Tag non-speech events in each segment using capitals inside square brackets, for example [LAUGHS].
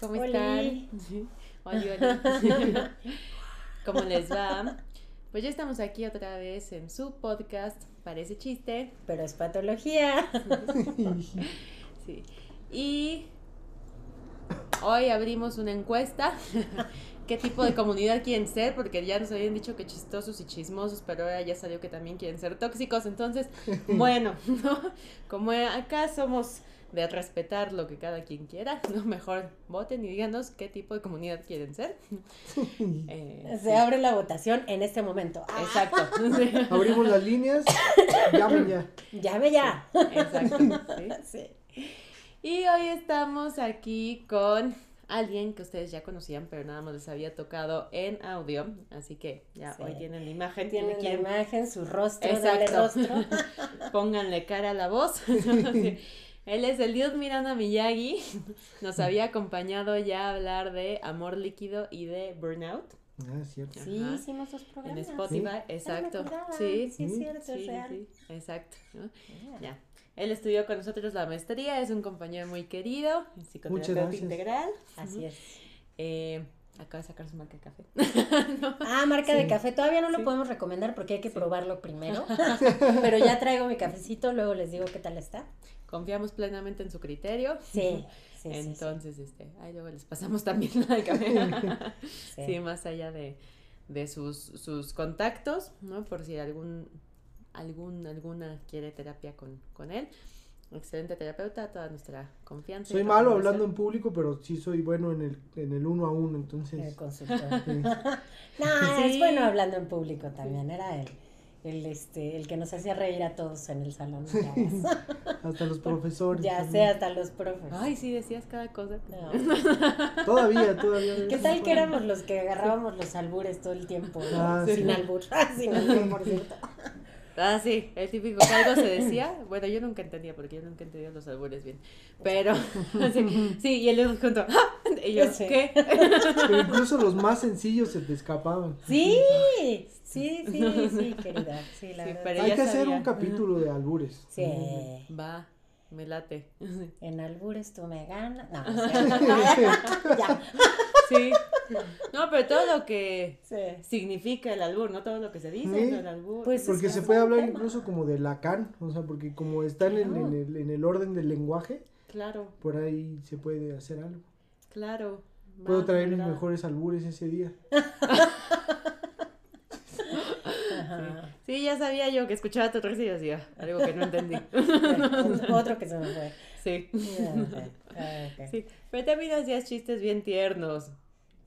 ¿Cómo están? Hola, hola. [LAUGHS] ¿Cómo les va? Pues ya estamos aquí otra vez en su podcast, parece chiste. Pero es patología. Sí. Y hoy abrimos una encuesta. ¿Qué tipo de comunidad quieren ser? Porque ya nos habían dicho que chistosos y chismosos, pero ahora ya salió que también quieren ser tóxicos. Entonces, bueno, [LAUGHS] ¿no? como acá somos de respetar lo que cada quien quiera, [LAUGHS] ¿no? Mejor voten y díganos qué tipo de comunidad quieren ser. [LAUGHS] Eh, Se abre la votación en este momento. Exacto. [LAUGHS] Abrimos las líneas, [COUGHS] llame ya. Llame ya. Exacto. ¿sí? Y hoy estamos aquí con alguien que ustedes ya conocían, pero nada más les había tocado en audio. Así que ya hoy tienen la imagen. Tienen la imagen, su rostro, Exacto. rostro. Pónganle cara a la voz. Él es el Dios Miranda Miyagi. [LAUGHS] Nos había acompañado ya a hablar de amor líquido y de burnout. Ah, cierto. Sí, Ajá. hicimos dos programas. En Spotify, Sí. exacto. Sí, Sí, es cierto, sí, es real. sí, exacto. ¿no? Yeah. Ya. Él estudió con nosotros la maestría, es un compañero muy querido, en psicoterapeuta gracias. integral. Así es. Eh, acaba de sacar su marca de café. [LAUGHS] Ah, marca de café. Todavía no lo Sí. podemos recomendar porque hay que probarlo primero. [LAUGHS] [LAUGHS] Pero ya traigo mi cafecito, luego les digo qué tal está. Confiamos plenamente en su criterio. Sí, sí, sí, sí. Entonces, este, ahí luego les pasamos también la de café. Sí. sí. más allá de, de sus, sus contactos, ¿no? Por si algún, algún, alguna quiere terapia con, con él. Excelente terapeuta, toda nuestra confianza. Soy malo hablando en público, pero sí soy bueno en el, en el uno a uno, El entonces. consultor. [LAUGHS] sí. No, Sí. es bueno hablando en público también. Era el, el, este, el que nos hacía reír a todos en el salón. [LAUGHS] Hasta los profesores. ya también. sé, hasta los profes. Ay, sí, decías cada cosa. No. [LAUGHS] Todavía, todavía. ¿Qué tal que éramos los que agarrábamos los albures todo el tiempo? ¿no? Ah, Sin sí. albur. Sin albur, por cierto. Ah, sí, el típico que algo se decía. [COUGHS] Bueno, yo nunca entendía porque yo nunca entendía los albures bien. Pero, [LAUGHS] sí, sí y él junto. ¡ah! Y yo, Sí. ¿qué? Pero [LAUGHS] incluso los más sencillos se te escapaban. Sí, sí, sí, sí, querida. Sí, la Sí, verdad. pero Hay que hacer un capítulo de albures. Sí. Va, me late. [LAUGHS] En albures tú me ganas. No, [LAUGHS] ya. Sí. No, pero todo lo que Sí. significa el albur, no todo lo que se dice Sí. del albur. Pues- Porque se puede hablar tema. incluso como de Lacan, o sea, porque como están en, en el, en el orden del lenguaje, Claro, por ahí se puede hacer algo. claro. Puedo traer mis mejores albures ese día. [LAUGHS] Ajá. Sí, ya sabía yo que escuchaba tu y decía algo que no entendí. [LAUGHS] Otro que se me fue. Sí. Pero también hacías chistes bien tiernos.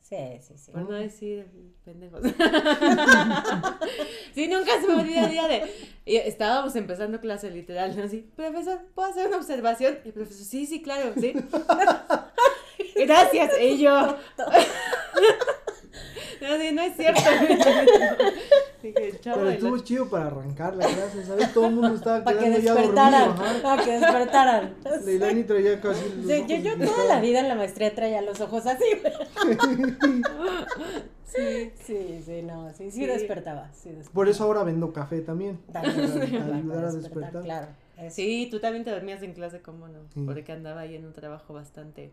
Sí, sí, sí. Por no decir pendejos. [LAUGHS] sí, nunca se me olvida el día de. y estábamos empezando clase literal, ¿no? Así, profesor, ¿puedo hacer una observación? Y el profesor, sí, sí, claro, sí. [LAUGHS] Gracias, y yo. No, [LAUGHS] sí, no es cierto. [LAUGHS] Dije, chavo, Pero estuvo chido para arrancar la clase, ¿sabes? Todo el mundo estaba Para que quedando ya dormido. despertaran. Para que despertaran. [LAUGHS] Leilani traía casi los Sí, yo, ojos yo toda la vida en la maestría traía los ojos así. Sí. Sí, sí, no, sí, sí, Sí. despertaba. Sí, despertaba. Por eso ahora vendo café también. También, Para para ayudar a despertar. Claro. eso. Sí, tú también te dormías en clase, ¿cómo no? Sí. Porque andaba ahí en un trabajo bastante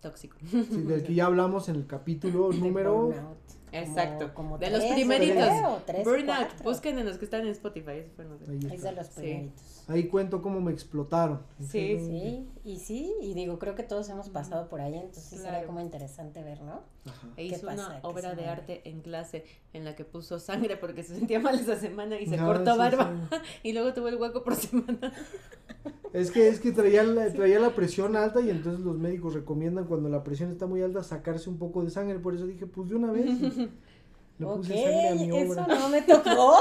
tóxico. Sí, del que ya hablamos en el capítulo número. burnout. Como- Exacto. como de los tres, primeritos. creo, tres, Burnout. cuatro. Busquen en los que están en Spotify. los de- Ahí Es de los Sí. Ahí cuento cómo me explotaron. Sí, Sí, y sí, y digo, creo que todos hemos pasado por ahí, entonces Claro. sería como interesante ver, ¿no? Ajá. E ¿Qué hizo pasa? una ¿Qué obra de arte en clase en la que puso sangre porque se sentía mal esa semana y se No, cortó sí, barba sí. [LAUGHS] y luego tuvo el hueco por semana. [LAUGHS] Es que, es que traía la, traía la presión alta y entonces los médicos recomiendan cuando la presión está muy alta sacarse un poco de sangre. Por eso dije, pues de una vez. y [LAUGHS] Le ok, puse sangre a mi eso no me tocó.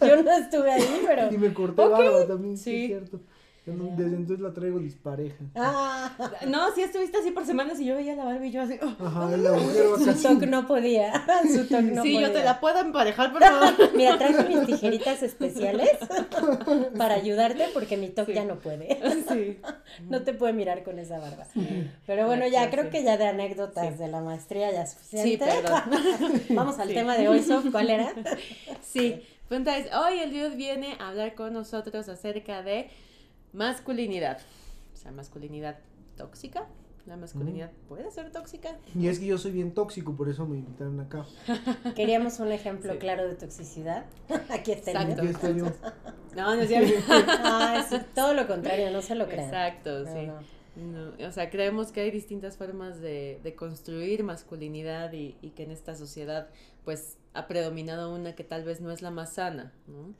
[LAUGHS] Yo no estuve ahí, pero... Y me corté Ok. barba también. Sí. es cierto. Yo no- Desde entonces la traigo dispareja. Ah, No, sí estuviste así por semanas y yo veía la Barbie y yo así. oh. Ajá, la mujer va su toc no podía. [LAUGHS] Su toc no sí, podía. yo te la puedo emparejar, por favor. [LAUGHS] Mira, traje mis tijeritas especiales [LAUGHS] para ayudarte porque mi toc Sí. ya no puede. sí. No te puede mirar con esa barba. Pero bueno, ya Gracias, creo sí. que ya de anécdotas Sí. de la maestría ya es Sí, suficiente. Vamos al Sí. tema de hoy, Sof. ¿Cuál era? Sí, pues entonces hoy el Dios viene a hablar con nosotros acerca de masculinidad. O sea, masculinidad tóxica. ¿La masculinidad puede ser tóxica? Y es que yo soy bien tóxico, por eso me invitaron acá. [LAUGHS] Queríamos un ejemplo Sí. claro de toxicidad. [LAUGHS] Aquí está. Aquí estoy yo. [LAUGHS] No, no es cierto. Ah, es todo lo contrario, no se lo crean. Exacto, No, sí. no. No, o sea, creemos que hay distintas formas de, de construir masculinidad y, y que en esta sociedad pues ha predominado una que tal vez no es la más sana, ¿no?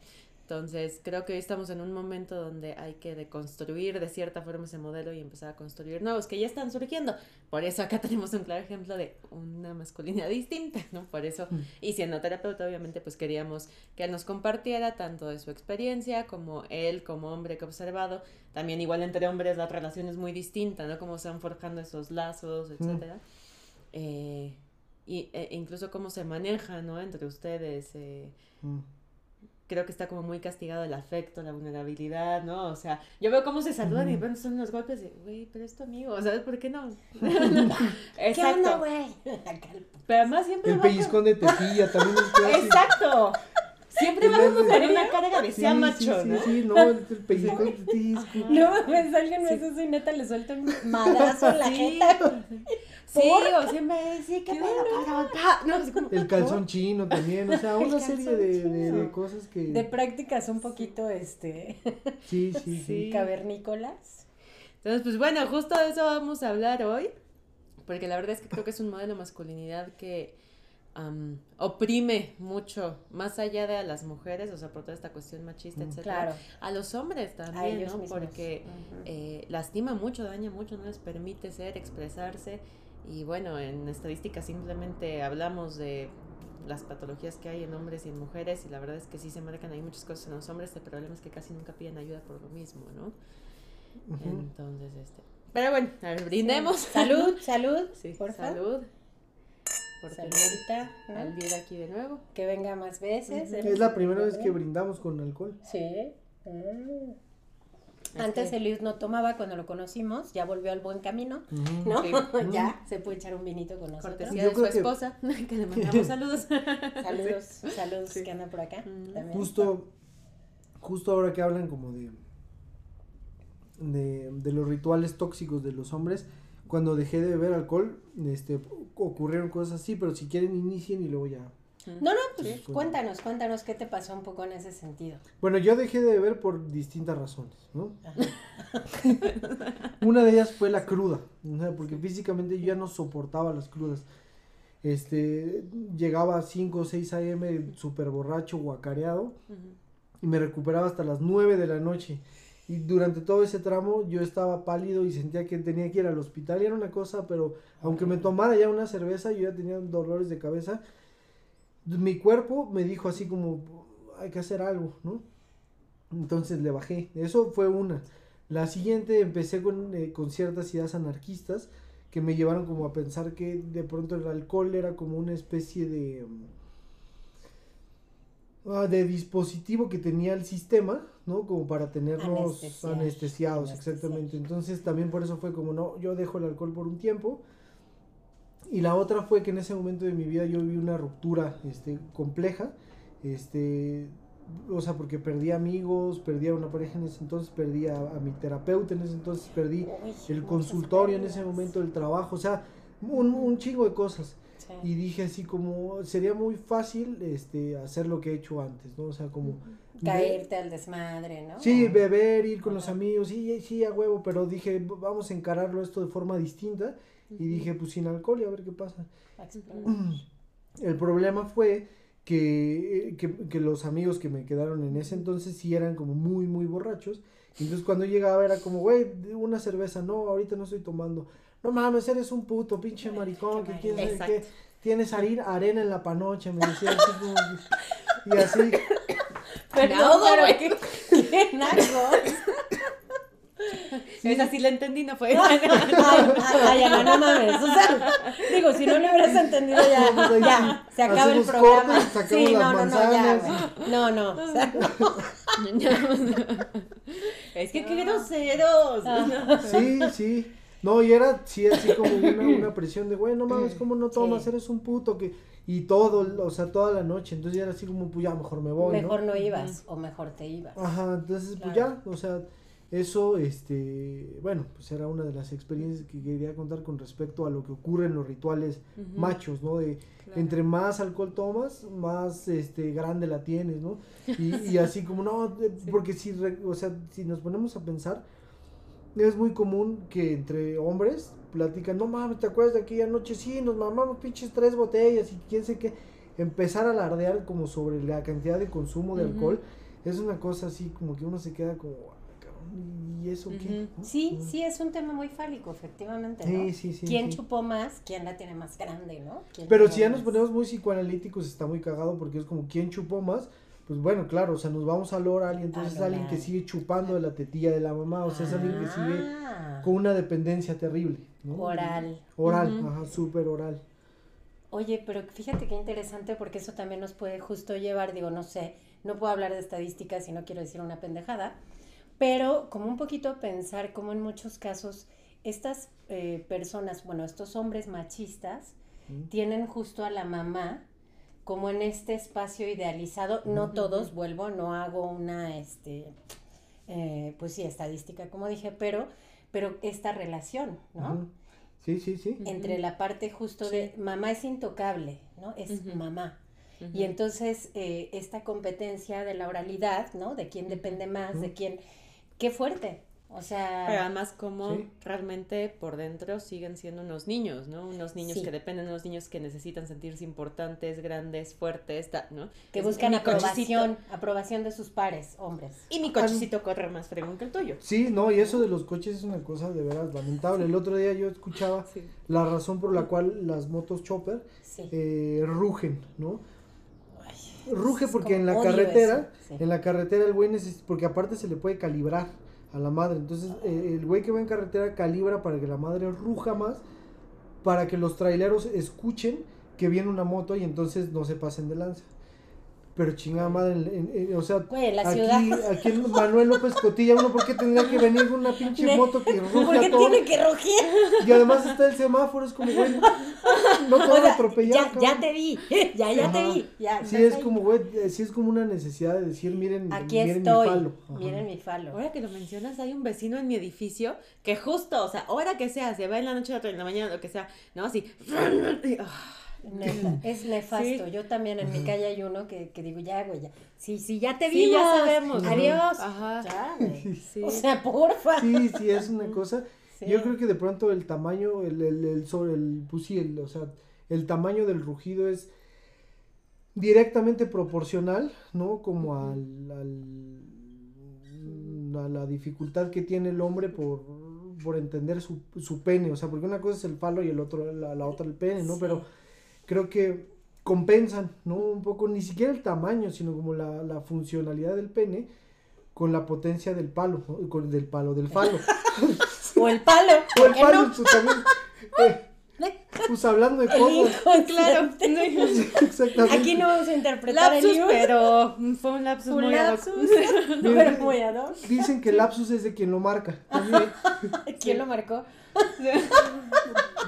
Entonces, creo que hoy estamos en un momento donde hay que deconstruir de cierta forma ese modelo y empezar a construir nuevos que ya están surgiendo. Por eso acá [LAUGHS] tenemos un claro ejemplo de una masculinidad distinta, ¿no? Por eso, y siendo terapeuta, obviamente, pues queríamos que él nos compartiera tanto de su experiencia como él como hombre que ha observado. También igual entre hombres la relación es muy distinta, ¿no? Cómo se van forjando esos lazos, etcétera. Eh, y, e incluso cómo se maneja, ¿no? Entre ustedes. eh, Mm. Creo que está como muy castigado el afecto, la vulnerabilidad, ¿no? O sea, yo veo cómo se saludan y pronto son unos golpes de, güey, pero es tu amigo, ¿sabes por qué no? [LAUGHS] [LAUGHS] ¿Qué Exacto. onda, güey? [LAUGHS] Pero además siempre El va con- pellizcón de tejilla también es clásico. Exacto. Siempre va como con una carga de Sí, sea sí, macho, sí, ¿no? sí, no, el el pellizcón de como- No mames, alguien me hace eso y neta le suelta un madrazo en la Sí. jeta. Sí, o siempre, sí, qué pedo, cabrón, pa. No, es como, El calzón chino también, o sea, una serie de, de- cosas que... De prácticas un poquito, este, [LAUGHS] Sí, sí, sí. Cavernícolas. Entonces, pues bueno, justo de eso vamos a hablar hoy, porque la verdad es que creo que es un modelo de masculinidad que am, oprime mucho, más allá de a las mujeres, o sea, por toda esta cuestión machista, Mm. etcétera, Claro. a los hombres A también, ellos ¿no? mismos. Porque eh, lastima mucho, daña mucho, no les permite ser, expresarse, y bueno, en estadística simplemente hablamos de las patologías que hay en hombres y en mujeres y la verdad es que sí se marcan ahí muchas cosas en los hombres, el problema es que casi nunca piden ayuda por lo mismo, ¿no? Ujú. Entonces, este. Pero bueno, a ver, brindemos. Salud, [LAUGHS] salud, Sí, por favor. salud. Por Saludita, ¿no? al día aquí de nuevo. Que venga más veces. Es la primera vez que brindamos con alcohol. Sí. Mm. Es Antes que- Eliud no tomaba cuando lo conocimos, ya volvió al buen camino. ¿no? Sí. [LAUGHS] ya se puede echar un vinito con nosotros. Cortesía Yo de su que- esposa, [LAUGHS] que le mandamos [LAUGHS] saludos. Saludos, saludos Sí. que andan por acá. Mm. también. Justo, justo ahora que hablan como de, de, de los rituales tóxicos de los hombres, cuando dejé de beber alcohol, este, ocurrieron cosas así, pero si quieren inicien y luego ya. No, no, pues Sí. cuéntanos, cuéntanos qué te pasó un poco en ese sentido. Bueno, yo dejé de beber por distintas razones, ¿no? Una de ellas fue la cruda, porque físicamente yo ya no soportaba las crudas. Este, llegaba a 5 o 6 a.m. súper borracho, guacareado, y me recuperaba hasta las 9 de la noche. Y durante todo ese tramo yo estaba pálido y sentía que tenía que ir al hospital. Y era una cosa, pero aunque me tomara ya una cerveza, yo ya tenía dolores de cabeza. Mi cuerpo me dijo así como, hay que hacer algo, ¿no? Entonces le bajé. Eso fue una. La siguiente empecé con, eh, con ciertas ideas anarquistas que me llevaron como a pensar que de pronto el alcohol era como una especie de... mm, ah, de dispositivo que tenía el sistema, ¿no? Como para tenernos anestesiados, Anestesiar. exactamente. Entonces también por eso fue como, no, yo dejo el alcohol por un tiempo. Y la otra fue que en ese momento de mi vida yo viví una ruptura este, compleja. Este, o sea, porque perdí amigos, perdí a una pareja en ese entonces, perdí a, a mi terapeuta en ese entonces, perdí el consultorio en ese momento, el trabajo, o sea, un, un chingo de cosas. Sí. Y dije así como, sería muy fácil este, hacer lo que he hecho antes, ¿no? O sea, como... Caerte al desmadre, ¿no? Sí, beber, ir con los Ajá. amigos, sí, sí, a huevo, pero dije, "V- vamos a encararlo esto de forma distinta. Y dije, pues sin alcohol y a ver qué pasa. [CLEARS THROAT] El problema fue que, que, que los amigos que me quedaron en ese entonces sí eran como muy, muy borrachos. Y entonces cuando llegaba era como, güey, una cerveza, no, ahorita no estoy tomando. No mames, eres un puto, pinche maricón, que Qué quieres que tienes arena en la panocha, me decía así como y así. [LAUGHS] Perdón, No, pero qué, [LAUGHS] qué naco. Esa sí la entendí, no fue. [LAUGHS] Ay, ay, no mames. O sea, digo, si no lo hubieras entendido ya, pues ahí ya, sí, se acaba el programa. cortes, Sí, las no, no, no, ya, güey. No, no, o sea, [LAUGHS] no. [LAUGHS] es que qué groseros. Ah. Sí, sí. No, y era, sí, así como una, una presión de, güey, no mames, ¿cómo no tomas? Sí. Eres un puto que... Y todo, o sea, toda la noche. Entonces ya era así como, pues ya, mejor me voy, Mejor ¿no? no ibas o mejor te ibas. Ajá, entonces pues ya, o sea, eso, este, bueno, pues era una de las experiencias que quería contar con respecto a lo que ocurre en los rituales machos, ¿no? De Claro. entre más alcohol tomas, más, este, grande la tienes, ¿no? Y, [LAUGHS] y así como, no, de- porque si, o sea, si nos ponemos a pensar, es muy común que entre hombres platican, no mames, ¿te acuerdas de aquella noche? Sí, nos mamamos pinches tres botellas y quién sé qué. Empezar a alardear como sobre la cantidad de consumo de alcohol es una cosa así como que uno se queda como, "Ah, cabrón, ¿y eso qué? Sí, sí, es un tema muy fálico, efectivamente, ¿no? Sí, sí, sí. ¿Quién sí. chupó más? ¿Quién la tiene más grande, no? ¿Quién Pero si ya nos ponemos muy psicoanalíticos está muy cagado porque es como, ¿quién chupó más? Pues bueno, claro, o sea, nos vamos al oral y entonces es alguien que sigue chupando de la tetilla de la mamá, o sea, es alguien que sigue Ah, con una dependencia terrible, ¿no? Oral. Oral, Ujú. ajá, súper oral. Oye, pero fíjate qué interesante porque eso también nos puede justo llevar, digo, no sé, no puedo hablar de estadísticas y no quiero decir una pendejada, pero como un poquito a pensar como en muchos casos estas eh, personas, bueno, estos hombres machistas Mm. tienen justo a la mamá como en este espacio idealizado, no todos, vuelvo, no hago una, este, eh, pues sí, estadística, como dije, pero, pero esta relación, ¿no? Sí, sí, sí. entre la parte justo de mamá es intocable, ¿no? Es mamá. Y entonces eh, esta competencia de la oralidad, ¿no? De quién depende más, de quién... Qué fuerte. O Pero sea, además como Sí. realmente por dentro siguen siendo unos niños, ¿no? Unos niños Sí. que dependen, unos niños que necesitan sentirse importantes, grandes, fuertes, ta- ¿no? que Es- buscan aprobación, cochecito- aprobación de sus pares, hombres. Y mi cochecito corre más fregón que el tuyo. Sí, no, y eso de los coches es una cosa de veras lamentable. El otro día yo escuchaba Sí. la razón por la cual las motos chopper Sí. eh, rugen, ¿no? Ruge porque en la carretera, sí. en la carretera el güey necesita, porque aparte se le puede calibrar a la madre, entonces eh, el güey que va en carretera calibra para que la madre ruja más, para que los traileros escuchen que viene una moto y entonces no se pasen de lanza. Pero chingada madre, en- en- en- o sea, Güey, en la aquí, ciudad. aquí en Manuel López Cotilla, uno, ¿por qué tendría que venir con una pinche moto que ¿Por ruge qué a todo? tiene que rugir? Y además está el semáforo, es como, güey, no te O van a sea, atropellar. ya, ya te vi, [LAUGHS] ya, ya te vi. Ya, Sí, es ahí. como, güey, eh, sí es como una necesidad de decir, miren, Aquí miren estoy, mi falo. Ajá. miren mi falo. Ahora que lo mencionas, hay un vecino en mi edificio que justo, o sea, hora que sea, se va en la noche, en la mañana, lo que sea, ¿no? Así. [LAUGHS] y, ah, Neta, [LAUGHS] es nefasto. Sí. Yo también en mi calle hay uno que, que digo, ya, güey, ya. Sí, sí, ya te Sí, vimos. ya sabemos. Adiós. Ajá. Ya, güey. [LAUGHS] Sí. O sea, porfa. Sí, sí, es una cosa. Sí. Yo creo que de pronto el tamaño, el, el, el sobre el, pues sí, el, o sea, el tamaño del rugido es directamente proporcional, ¿no? Como al, al- a la dificultad que tiene el hombre por, por entender su, su pene, o sea, porque una cosa es el falo y el otro, la, la otra el pene, ¿no? Sí. Pero creo que compensan, ¿no? Un poco, ni siquiera el tamaño, sino como la, la funcionalidad del pene con la potencia del palo, ¿no? con del palo, del falo. [LAUGHS] O el palo. O ¿por el palo no? pues, también. eh, [LAUGHS] pues hablando de cosas. hijo, [LAUGHS] Claro. [LAUGHS] Exactamente. Aquí no vamos a interpretar Lapsus, el hijo. pero fue un lapsus Un muy ad lapsus. [LAUGHS] Miren, pero muy ad hoc. Dicen que el lapsus es de quien lo marca. También, ¿Quién lo marcó?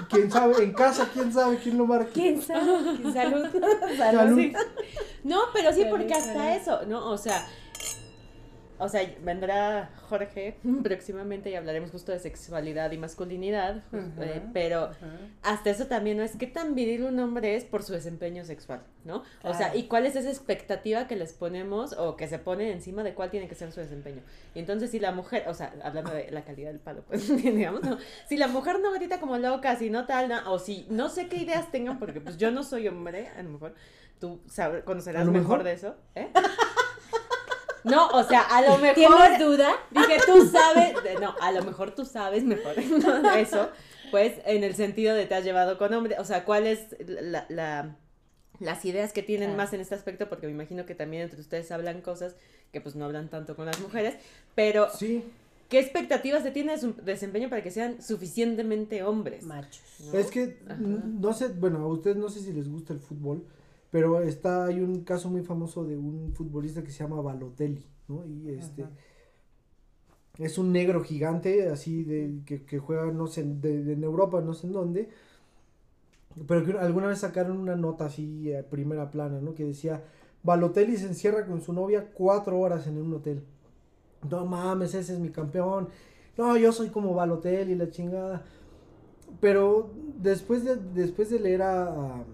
quién sabe, en casa, quién sabe quién lo marca. ¿Quién sabe? Salud. Salud. Salud. Sí. No, pero sí, Salud, porque hasta eso, ¿no? O sea, o sea, vendrá Jorge [LAUGHS] próximamente y hablaremos justo de sexualidad y masculinidad, Ujú. eh, pero Ajá. hasta eso también no es qué tan viril un hombre es por su desempeño sexual, ¿no? O sea, Claro. y cuál es esa expectativa que les ponemos o que se pone encima de cuál tiene que ser su desempeño. Y entonces si la mujer, o sea, hablando de la calidad del palo, pues [LAUGHS] digamos, ¿no? Si la mujer no grita como loca, si no tal, no, o si no sé qué ideas tengan, porque pues yo no soy hombre, a lo mejor tú sabes, conocerás ¿A lo mejor mejor? de eso, ¿eh? [LAUGHS] No, o sea, a lo [LAUGHS] mejor ¿Tienes duda? Dije, tú sabes, no, a lo mejor tú sabes mejor [LAUGHS] ¿no? eso, pues en el sentido de te has llevado con hombre, o sea, cuál es la, la- las ideas que tienen Claro. más en este aspecto, porque me imagino que también entre ustedes hablan cosas que pues no hablan tanto con las mujeres, pero Sí, ¿Qué expectativas se tiene de su desempeño para que sean suficientemente hombres? Machos. ¿no? Es que, Ajá. no sé, bueno, a ustedes no sé si les gusta el fútbol, pero está, hay un caso muy famoso de un futbolista que se llama Balotelli, ¿no? Y este, Ajá. es un negro gigante, así de, que, que juega, no sé, de, de- en Europa, no sé en dónde, pero que alguna vez sacaron una nota así a primera plana, ¿no? Que decía, Balotelli se encierra con su novia cuatro horas en un hotel. No mames, ese es mi campeón. No, yo soy como Balotelli, la chingada. Pero después de, después de leer a, a-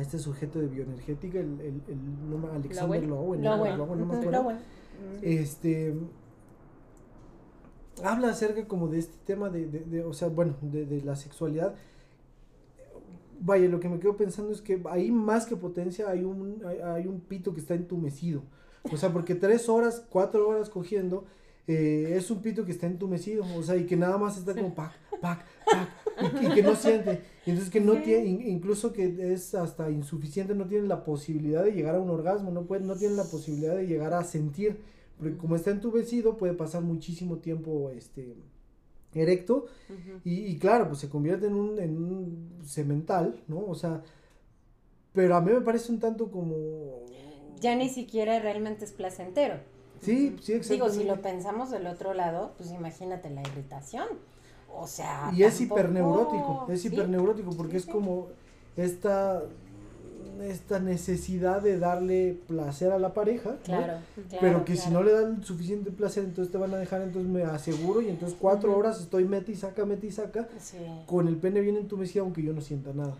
a este sujeto de bioenergética, el, el, el nombre- Alexander Lowen. No me Ujú, acuerdo. Lowen. Este habla acerca como de este tema de, de, de, o sea, bueno, de, de la sexualidad. Vaya, lo que me quedo pensando es que ahí más que potencia hay un, hay, hay un pito que está entumecido. O sea, porque tres horas, cuatro horas cogiendo, eh, es un pito que está entumecido. O sea, y que nada más está como pac, pac, pac, y, que- y que no siente. Y entonces que no tiene, in- incluso que es hasta insuficiente, no tiene la posibilidad de llegar a un orgasmo, no, puede, no tiene la posibilidad de llegar a sentir. Porque como está entumecido, puede pasar muchísimo tiempo este, erecto. Y claro, pues se convierte en un, en un semental, ¿no? O sea, pero a mí me parece un tanto como... Ya ni siquiera realmente es placentero. Sí, sí, Digo, exactamente. si lo pensamos del otro lado, pues imagínate la irritación. O sea. Y es tampoco- hiperneurótico, es Sí, hiperneurótico porque sí, es como esta, esta necesidad de darle placer a la pareja, ¿no? Claro, claro. pero que si no le dan suficiente placer, entonces te van a dejar, entonces me aseguro, y entonces cuatro horas estoy mete y saca, mete y saca, Sí, con el pene bien entumecido aunque yo no sienta nada.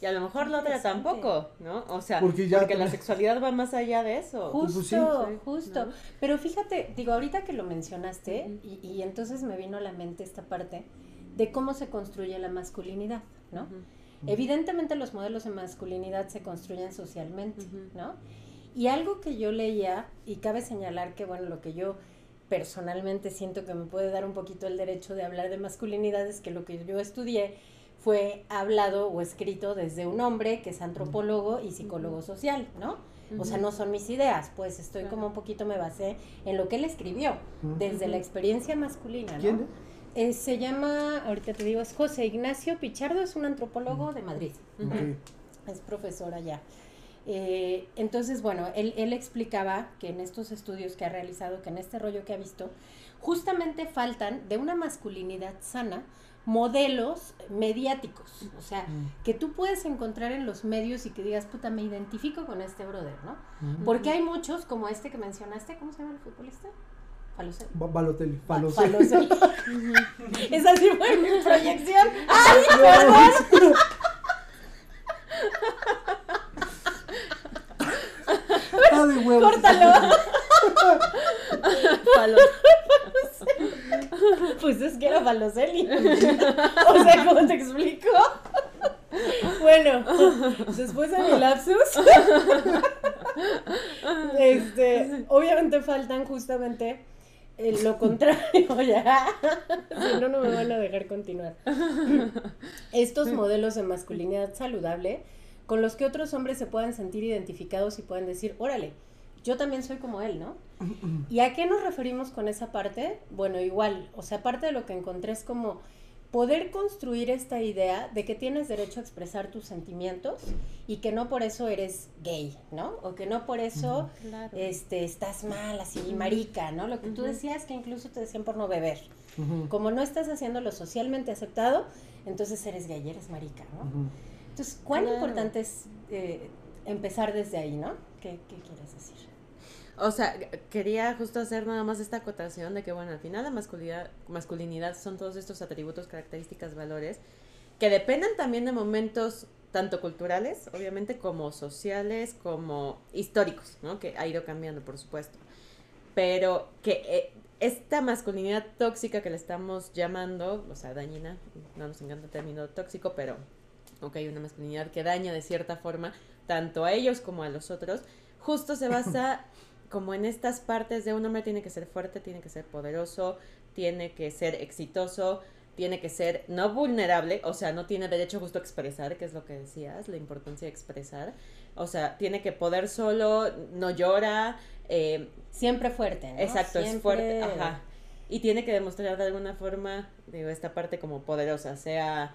Y a lo mejor la otra tampoco, ¿no? O sea, Porque la sexualidad va más allá de eso. Pues Justo, sí. Sí, justo. ¿no? Pero fíjate, digo, ahorita que lo mencionaste, y, y entonces me vino a la mente esta parte de cómo se construye la masculinidad, ¿no? Evidentemente los modelos de masculinidad se construyen socialmente. ¿no? Y algo que yo leía, y cabe señalar que, bueno, lo que yo personalmente siento que me puede dar un poquito el derecho de hablar de masculinidad es que lo que yo estudié fue hablado o escrito desde un hombre que es antropólogo y psicólogo social, ¿no? O sea, no son mis ideas, pues estoy como un poquito me basé en lo que él escribió, desde la experiencia masculina, ¿no? ¿Quién? Eh, se llama, ahorita te digo, es José Ignacio Pichardo, es un antropólogo de Madrid, es profesor allá. Eh, entonces, bueno, él, él explicaba que en estos estudios que ha realizado, que en este rollo que ha visto, justamente faltan de una masculinidad sana modelos mediáticos, o sea, Mm. que tú puedes encontrar en los medios y que digas, puta, me identifico con este brother, ¿no? Ujú. Porque hay muchos, como este que mencionaste, ¿cómo se llama el futbolista? Balotelli. Ba- Balotelli, Ba- Balotelli. Balotelli. [LAUGHS] Esa sí fue mi proyección. [LAUGHS] ¡Ay, perdón! Ah, [LAUGHS] de huevos. ¡Córtalo! Palo. Pues es que era Balotelli. [LAUGHS] O sea, ¿cómo te explico? Bueno, después de mi lapsus, [LAUGHS] este, obviamente faltan justamente eh, lo contrario [LAUGHS] ya. Si no, no me van a dejar continuar. Estos modelos de masculinidad saludable con los que otros hombres se puedan sentir identificados y puedan decir, órale, yo también soy como él, ¿no? ¿Y a qué nos referimos con esa parte? Bueno, igual, o sea, parte de lo que encontré es como poder construir esta idea de que tienes derecho a expresar tus sentimientos y que no por eso eres gay, ¿no? O que no por eso Claro. este, estás mal, así, marica, ¿no? Lo que tú decías que incluso te decían por no beber. Como no estás haciendo lo socialmente aceptado, entonces eres gay, eres marica, ¿no? Entonces, ¿cuán Claro. importante es eh, empezar desde ahí, ¿no? ¿Qué, qué quieres decir? O sea, quería justo hacer nada más esta acotación de que, bueno, al final la masculinidad, masculinidad son todos estos atributos, características, valores, que dependen también de momentos tanto culturales, obviamente, como sociales, como históricos, ¿no? Que ha ido cambiando, por supuesto. Pero que eh, esta masculinidad tóxica que le estamos llamando, o sea, dañina, no nos encanta el término tóxico, pero, ok, una masculinidad que daña de cierta forma tanto a ellos como a los otros, justo se basa [LAUGHS] como en estas partes de un hombre tiene que ser fuerte, tiene que ser poderoso, tiene que ser exitoso, tiene que ser no vulnerable, o sea, no tiene derecho justo a expresar, que es lo que decías, la importancia de expresar. O sea, tiene que poder solo, no llora. Eh, Siempre fuerte. ¿no? Exacto, es fuerte. Ajá. Y tiene que demostrar de alguna forma, digo, esta parte como poderosa, sea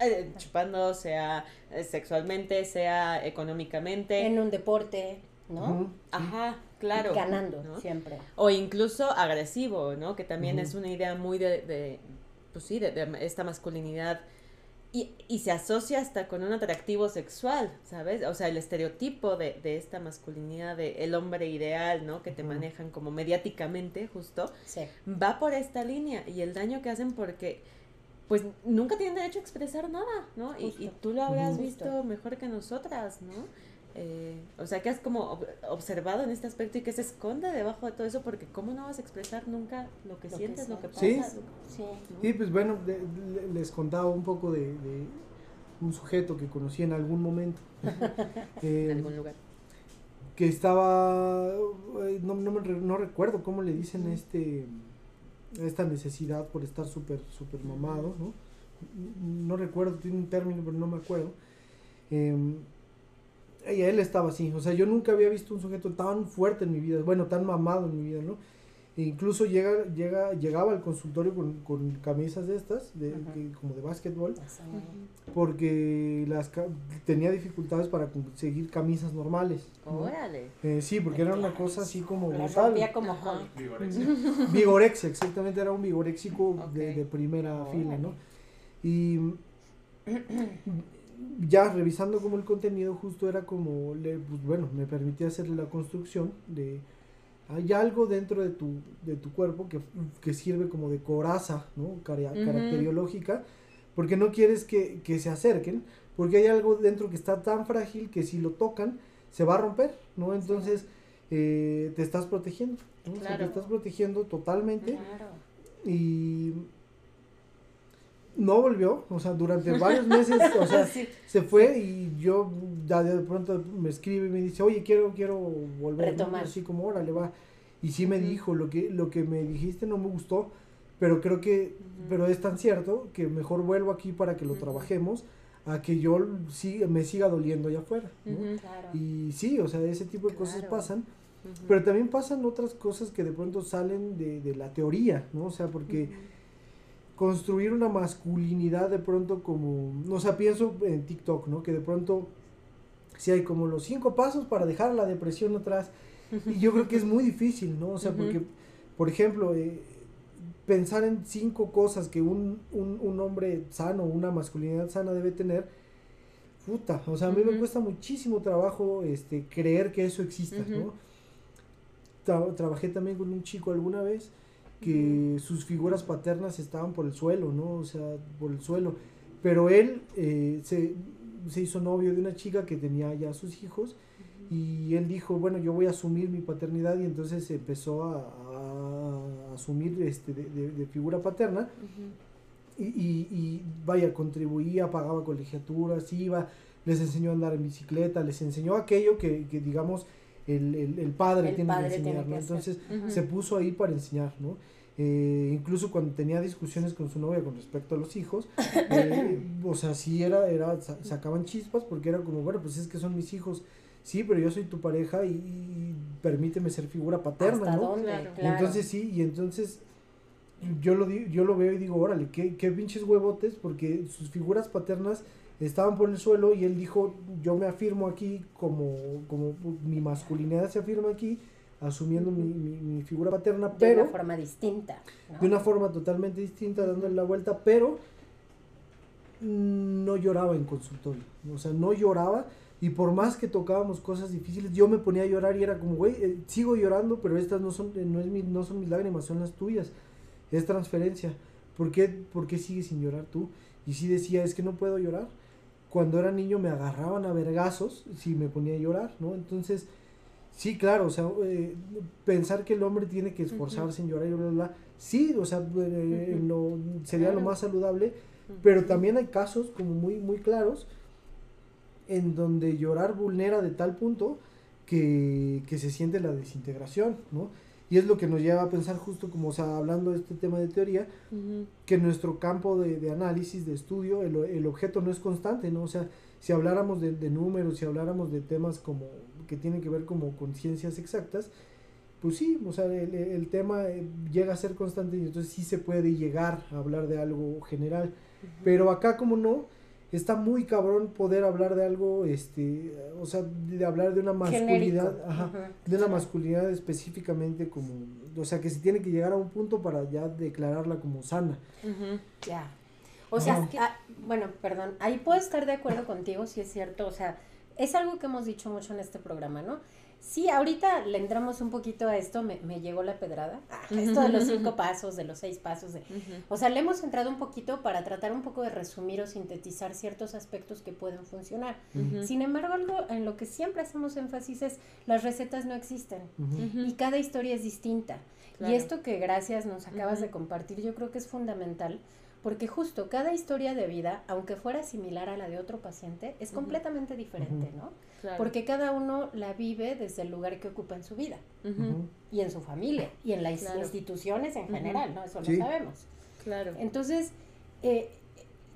eh, chupando, sea eh, sexualmente, sea económicamente. En un deporte, ¿no? Ajá, claro. Ganando, ¿no? siempre. O incluso agresivo, ¿no? Que también es una idea muy de, de pues sí, de, de esta masculinidad. Y, y se asocia hasta con un atractivo sexual, ¿sabes? O sea, el estereotipo de, de esta masculinidad, de el hombre ideal, ¿no? Que te manejan como mediáticamente, justo, Sí. va por esta línea. Y el daño que hacen porque, pues, nunca tienen derecho a expresar nada, ¿no? Y, y tú lo habrás visto mejor que nosotras, ¿no? Eh, o sea, que has como ob- observado en este aspecto y que se esconde debajo de todo eso, porque ¿cómo no vas a expresar nunca lo que Lo que sientes, lo que pasa? Sí. Sí. pues bueno, de- les contaba un poco de, de un sujeto que conocí en algún momento. [LAUGHS] Eh, En algún lugar. que estaba eh, no, no, me no recuerdo cómo le dicen este esta necesidad por estar súper súper mamado no no recuerdo tiene un término pero no me acuerdo Em, y él estaba así o sea yo nunca había visto un sujeto tan fuerte en mi vida bueno tan mamado en mi vida no E incluso llega llega llegaba al consultorio con, con camisas de estas de, como de básquetbol porque las tenía dificultades para conseguir camisas normales ¿no? Órale. Eh, sí, porque era una cosa así como brutal. como. Vigorexia. [LAUGHS] Vigorexia, exactamente, era un vigoréxico de, primera Órale. fila, ¿no? Y ya revisando como el contenido justo era como, le, pues, bueno, me permitía hacerle la construcción de, hay algo dentro de tu, de tu cuerpo que, que sirve como de coraza, ¿no? Ujú. Caracteriológica, porque no quieres que, que se acerquen, porque hay algo dentro que está tan frágil que si lo tocan se va a romper, ¿no? Entonces eh, te estás protegiendo, ¿no? O sea, te Claro. estás protegiendo totalmente Claro. y no volvió, o sea, durante [LAUGHS] varios meses, o sea, se fue y yo ya de pronto me escribe y me dice, oye, quiero, quiero volver. Retomar. así como, órale, va, y sí me Ujú. dijo, lo que, lo que me dijiste no me gustó, pero creo que, pero es tan cierto que mejor vuelvo aquí para que lo trabajemos, a que yo sí, me siga doliendo allá afuera, ¿no? Ujú. Claro. Y sí, o sea, ese tipo de cosas pasan, pero también pasan otras cosas que de pronto salen de, de la teoría, ¿no? O sea, porque construir una masculinidad de pronto como, o sea, pienso en TikTok, ¿no? Que de pronto si hay como los cinco pasos para dejar la depresión atrás. Y yo creo que es muy difícil, ¿no? O sea, porque, por ejemplo, eh, pensar en cinco cosas que un, un, un hombre sano, una masculinidad sana debe tener, puta, o sea, a mí me cuesta muchísimo trabajo este, creer que eso exista. ¿no? Tra- trabajé también con un chico alguna vez que sus figuras paternas estaban por el suelo, ¿no? O sea, por el suelo. Pero él eh, se, se hizo novio de una chica que tenía ya sus hijos y él dijo, bueno, yo voy a asumir mi paternidad y entonces empezó a, a asumir este, de, de- de figura paterna y, y, vaya, contribuía, pagaba colegiaturas, iba, les enseñó a andar en bicicleta, les enseñó aquello que, que digamos, el, el, el padre El tiene padre que enseñar, tiene que ¿no? Entonces Ujú. se puso ahí para enseñar, ¿no? Eh, incluso cuando tenía discusiones con su novia con respecto a los hijos, [LAUGHS] eh, o sea, sí era, era, sa- sacaban chispas porque era como, bueno, pues es que son mis hijos, sí, pero yo soy tu pareja y, y permíteme ser figura paterna, ¿Hasta ¿no? dónde? Claro. Y entonces sí, y entonces yo lo, di- yo lo veo y digo, órale, qué, qué pinches huevotes, porque sus figuras paternas estaban por el suelo y él dijo, yo me afirmo aquí como, como mi masculinidad se afirma aquí, asumiendo mi, mi, mi figura paterna, de pero una forma distinta. ¿no? de una forma totalmente distinta, dándole la vuelta, pero no lloraba en consultorio, o sea, no lloraba y por más que tocábamos cosas difíciles, yo me ponía a llorar y era como, güey, eh, sigo llorando, pero estas no son, eh, no, es mi- no son mis lágrimas, son las tuyas, es transferencia, ¿por qué, por qué sigues sin llorar tú? Y sí decía, es que no puedo llorar. Cuando era niño me agarraban a vergazos si me ponía a llorar, ¿no? Entonces, sí, claro, o sea, eh, pensar que el hombre tiene que esforzarse en llorar y bla, bla, bla, sí, o sea, eh, lo- sería lo más saludable, pero también hay casos como muy, muy claros en donde llorar vulnera de tal punto que, que se siente la desintegración, ¿no? Y es lo que nos lleva a pensar justo como, o sea, hablando de este tema de teoría, que nuestro campo de, de análisis, de estudio, el, el objeto no es constante, ¿no? O sea, si habláramos de, de números, si habláramos de temas como que tienen que ver como con ciencias exactas, pues sí, o sea, el, el tema eh, llega a ser constante y entonces sí se puede llegar a hablar de algo general. Pero acá como no, está muy cabrón poder hablar de algo, este, o sea, de hablar de una masculinidad, ajá, de una masculinidad específicamente como, o sea, que se tiene que llegar a un punto para ya declararla como sana. Ujú. Ya. O sea, Ajá. ah, bueno, perdón, ahí puedo estar de acuerdo contigo, si es cierto, o sea, es algo que hemos dicho mucho en este programa, ¿no? Sí, ahorita le entramos un poquito a esto, me, me llegó la pedrada, Ah, [LAUGHS] esto de los [LAUGHS] cinco pasos, de los seis pasos, de, o sea, le hemos entrado un poquito para tratar un poco de resumir o sintetizar ciertos aspectos que pueden funcionar. Sin embargo, algo en lo que siempre hacemos énfasis es las recetas no existen y cada historia es distinta. Claro. Y esto que gracias nos acabas de compartir, yo creo que es fundamental, porque justo cada historia de vida, aunque fuera similar a la de otro paciente, es completamente diferente. ¿no? Claro. Porque cada uno la vive desde el lugar que ocupa en su vida y en su familia y en las Claro. instituciones en general, ¿no? Eso Sí. lo sabemos. Claro. Entonces, eh,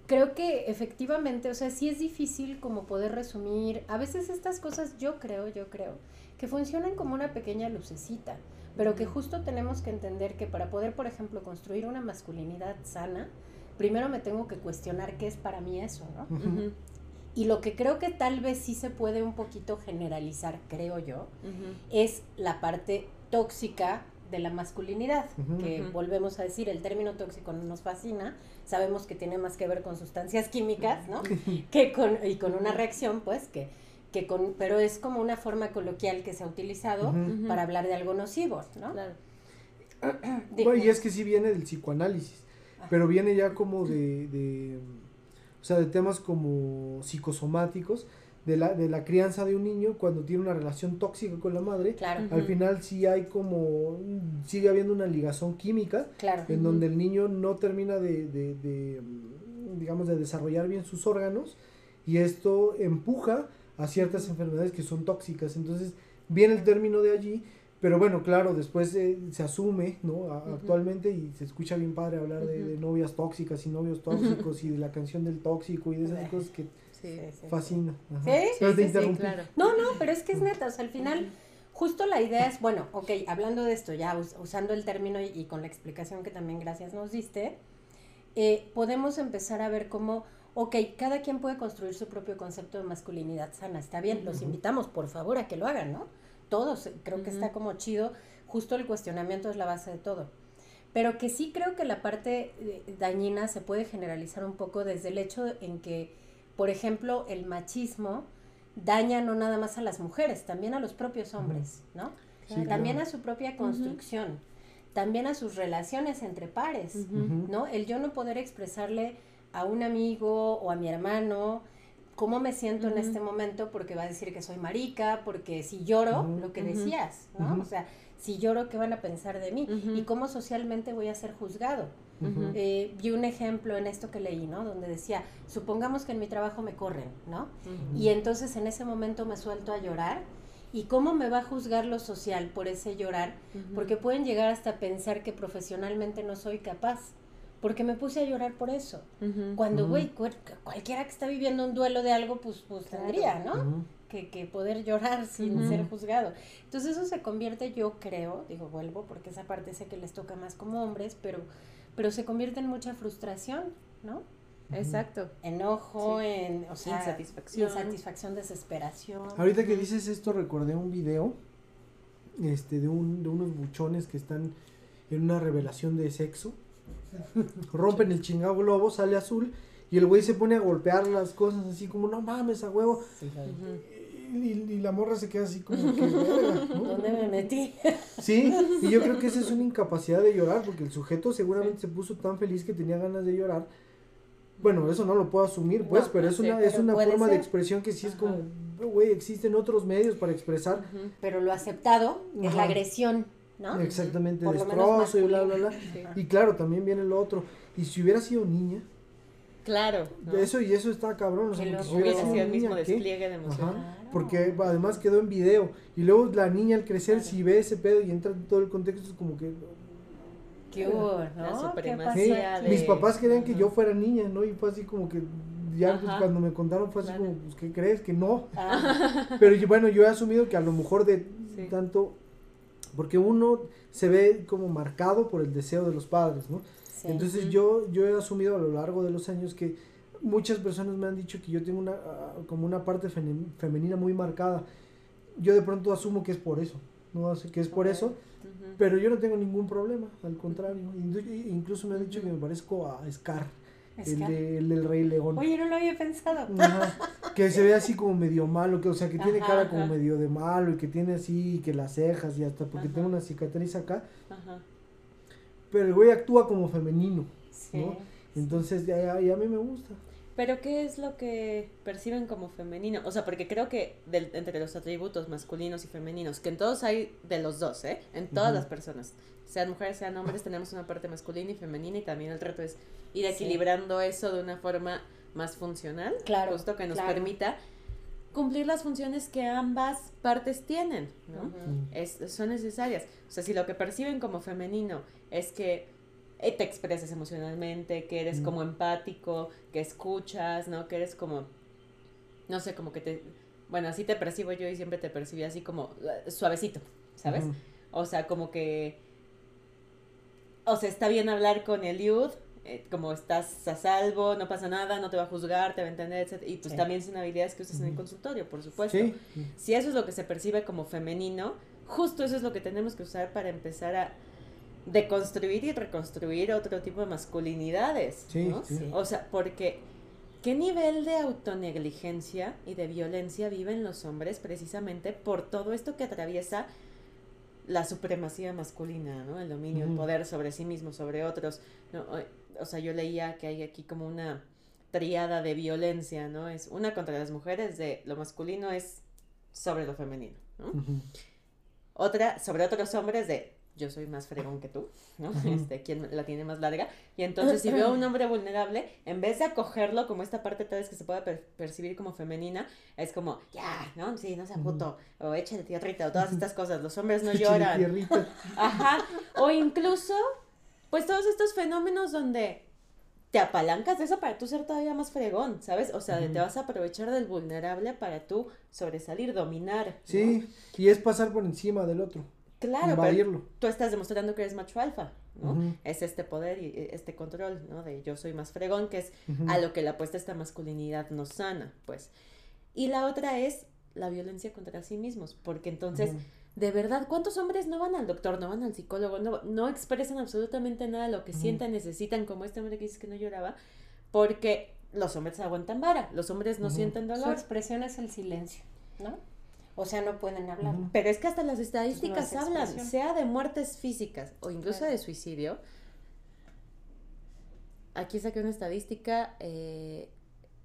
creo que efectivamente, o sea, sí es difícil como poder resumir. A veces estas cosas, yo creo, yo creo, que funcionan como una pequeña lucecita, pero que justo tenemos que entender que para poder, por ejemplo, construir una masculinidad sana, primero me tengo que cuestionar qué es para mí eso, ¿no? Y lo que creo que tal vez sí se puede un poquito generalizar, creo yo, es la parte tóxica de la masculinidad, que volvemos a decir, el término tóxico no nos fascina, sabemos que tiene más que ver con sustancias químicas, ¿no? que con, y con una reacción, pues, que, que con, pero es como una forma coloquial que se ha utilizado para hablar de algo nocivo, ¿no? Claro. [CLEARS THROAT] Bueno, y es que sí viene del psicoanálisis, Ah. pero viene ya como de, de, o sea, de temas como psicosomáticos, de la, de la crianza de un niño cuando tiene una relación tóxica con la madre. Claro. Al final sí hay como, sigue habiendo una ligazón química claro. en donde el niño no termina de, de, de, digamos, de desarrollar bien sus órganos y esto empuja a ciertas enfermedades que son tóxicas. Entonces viene el término de allí, pero bueno, claro, después eh, se asume, ¿no? A-. Actualmente y se escucha bien padre hablar de, novias tóxicas y novios tóxicos y de la canción del tóxico y de esas cosas que Sí. Sí, sí, fascina. ¿Sí? Pero Sí, te claro. No, no, pero es que es neta, o sea, al final, justo la idea es, bueno, ok, hablando de esto, ya us- usando el término y, y con la explicación que también gracias nos diste, eh, podemos empezar a ver cómo, ok, cada quien puede construir su propio concepto de masculinidad sana, está bien, los invitamos, por favor, a que lo hagan, ¿no? Todos, creo que está como chido, justo el cuestionamiento es la base de todo. Pero que sí creo que la parte eh, dañina se puede generalizar un poco desde el hecho en que, por ejemplo, el machismo daña no nada más a las mujeres, también a los propios hombres, ¿no? Sí, También claro. a su propia construcción, también a sus relaciones entre pares. ¿no? El yo no poder expresarle a un amigo o a mi hermano cómo me siento en este momento porque va a decir que soy marica, porque si lloro, lo que decías, ¿no? O sea, si lloro, ¿qué van a pensar de mí? Y cómo socialmente voy a ser juzgado. Eh, vi un ejemplo en esto que leí, ¿no? Donde decía, supongamos que en mi trabajo me corren, ¿no? Y entonces en ese momento me suelto a llorar. ¿Y cómo me va a juzgar lo social por ese llorar? Porque pueden llegar hasta pensar que profesionalmente no soy capaz. Porque me puse a llorar por eso. Cuando, güey, cual- cualquiera que está viviendo un duelo de algo, pues, pues Claro. tendría, ¿no? Que, que poder llorar sin ser juzgado. Entonces eso se convierte, yo creo, digo, vuelvo, porque esa parte sé que les toca más como hombres, pero, pero se convierte en mucha frustración, ¿no? Exacto. Enojo, Sí. en, o sea, Insatisfacción. insatisfacción, desesperación. Ahorita que dices esto recordé un video este de un de unos buchones que están en una revelación de sexo. Rompen el chingado globo, sale azul y el güey se pone a golpear las cosas así como no mames a huevo Sí, y, y la morra se queda así como que. [LAUGHS] ¿Dónde me metí? Sí, y yo creo que esa es una incapacidad de llorar porque el sujeto seguramente se puso tan feliz que tenía ganas de llorar. Bueno, eso no lo puedo asumir, pues, No, pero no es sé, una, es una forma de expresión que sí es Ajá. como, güey, existen otros medios para expresar. Pero lo aceptado es la agresión, ¿no? exactamente Por destrozo y bla, bla, bla. Sí. Y claro, también viene lo otro. Y si hubiera sido niña, Claro. ¿no? Eso y eso está cabrón. O sea, Que porque si hubiera Hubiera sido el mismo ¿qué? despliegue de emoción. Ajá, Claro. Porque además quedó en video. Y luego la niña al crecer, Claro. si ve ese pedo y entra en todo el contexto, es como que. ¿Qué hubo, La no? ¿Qué de- Mis papás querían que Ajá. yo fuera niña, ¿no? Y fue así como que. Ya pues, cuando me contaron fue así Claro. como, pues, ¿qué crees? Que no. Ah, [LAUGHS] Pero bueno, yo he asumido que a lo mejor de Sí. tanto. Porque uno se ve como marcado por el deseo de los padres, ¿no? sí. Entonces yo, yo he asumido a lo largo de los años que muchas personas me han dicho que yo tengo una ah, como una parte femenina muy marcada. Yo de pronto asumo que es por eso, no que es por Ok. eso, Ujú. pero yo no tengo ningún problema, al contrario. Incluso me han dicho que me parezco a Scar, el, de- el del Rey León. Oye, no lo había pensado. Ajá, [LAUGHS] que se ve así como medio malo, que o sea que tiene Ajá, cara como medio de malo y que tiene así que las cejas y hasta porque Ajá. tengo una cicatriz acá, Ajá. pero el güey actúa como femenino. Sí. ¿no? Entonces ya, ya a mí me gusta. Pero ¿qué es lo que perciben como femenino? O sea, porque creo que del- entre los atributos masculinos y femeninos, que en todos hay de los dos, ¿eh? En todas las personas, sean mujeres, sean hombres, [LAUGHS] tenemos una parte masculina y femenina y también el reto es ir Sí. equilibrando eso de una forma más funcional, Claro, justo que nos claro. permita cumplir las funciones que ambas partes tienen, ¿no? Ujú. es, son necesarias. O sea, si lo que perciben como femenino es que eh, te expresas emocionalmente, que eres Mm. como empático, que escuchas, ¿no? Que eres como, no sé, como que te... Bueno, así te percibo yo y siempre te percibí así como eh, suavecito, ¿sabes? O sea, como que... O sea, está bien hablar con Eliud, eh, como estás a salvo, no pasa nada, no te va a juzgar, te va a entender, etc. Y pues Sí. también son habilidades que usas en el consultorio, por supuesto. Sí. Si eso es lo que se percibe como femenino, justo eso es lo que tenemos que usar para empezar a deconstruir y reconstruir otro tipo de masculinidades. Sí, ¿no? O sea, porque ¿qué nivel de autonegligencia y de violencia viven los hombres precisamente por todo esto que atraviesa la supremacía masculina, ¿no? El dominio, el poder sobre sí mismo, sobre otros. ¿no? O- sea, yo leía que hay aquí como una triada de violencia, ¿no? Es una contra las mujeres, de lo masculino es sobre lo femenino, ¿no? Otra sobre otros hombres de yo soy más fregón que tú, ¿no? Este, quien la tiene más larga. Y entonces si veo a un [CLEARS THROAT] hombre vulnerable, en vez de acogerlo como esta parte tal vez que se pueda per- percibir como femenina, es como, ya, ¿no? Sí, no sea puto, o échale tierrita, o todas estas cosas. Los hombres no [LAUGHS] lloran. [LAUGHS] Ajá. O incluso, pues todos estos fenómenos donde te apalancas de eso para tú ser todavía más fregón, ¿sabes? O sea, te vas a aprovechar del vulnerable para tú sobresalir, dominar. ¿no? Sí, y es pasar por encima del otro. Claro, pero tú estás demostrando que eres macho alfa, ¿no? Es este poder y eh, este control, ¿no? De yo soy más fregón, que es a lo que le apuesta esta masculinidad no sana, pues. Y la otra es la violencia contra sí mismos, porque entonces. De verdad, ¿cuántos hombres no van al doctor, no van al psicólogo, no, no expresan absolutamente nada de lo que Ujú. sienten, necesitan, como este hombre que dice que no lloraba, porque los hombres aguantan vara, los hombres no sienten Su dolor. expresión es el silencio, ¿no? O sea, no pueden hablar. Pero es que hasta las estadísticas No es hablan, expresión. sea de muertes físicas o incluso Claro. de suicidio. Aquí saqué una estadística eh,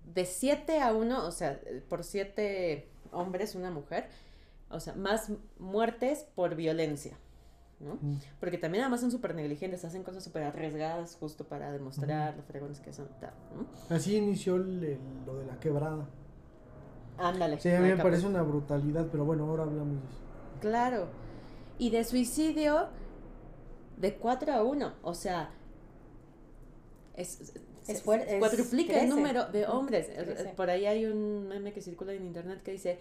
de 7 a 1, o sea, por 7 hombres, una mujer, o sea, más muertes por violencia, ¿no? Ujú. Porque también además son súper negligentes, hacen cosas súper arriesgadas justo para demostrar lo fregones que son. tal, ¿no? Así inició el- el- lo de la quebrada. Ándale. Sí, a mí me parece una brutalidad, pero bueno, ahora hablamos de eso. Claro. Y de suicidio de 4 a 1. O sea, es, Es cuadruplica el número de hombres. crece. Por ahí hay un meme que circula en internet que dice,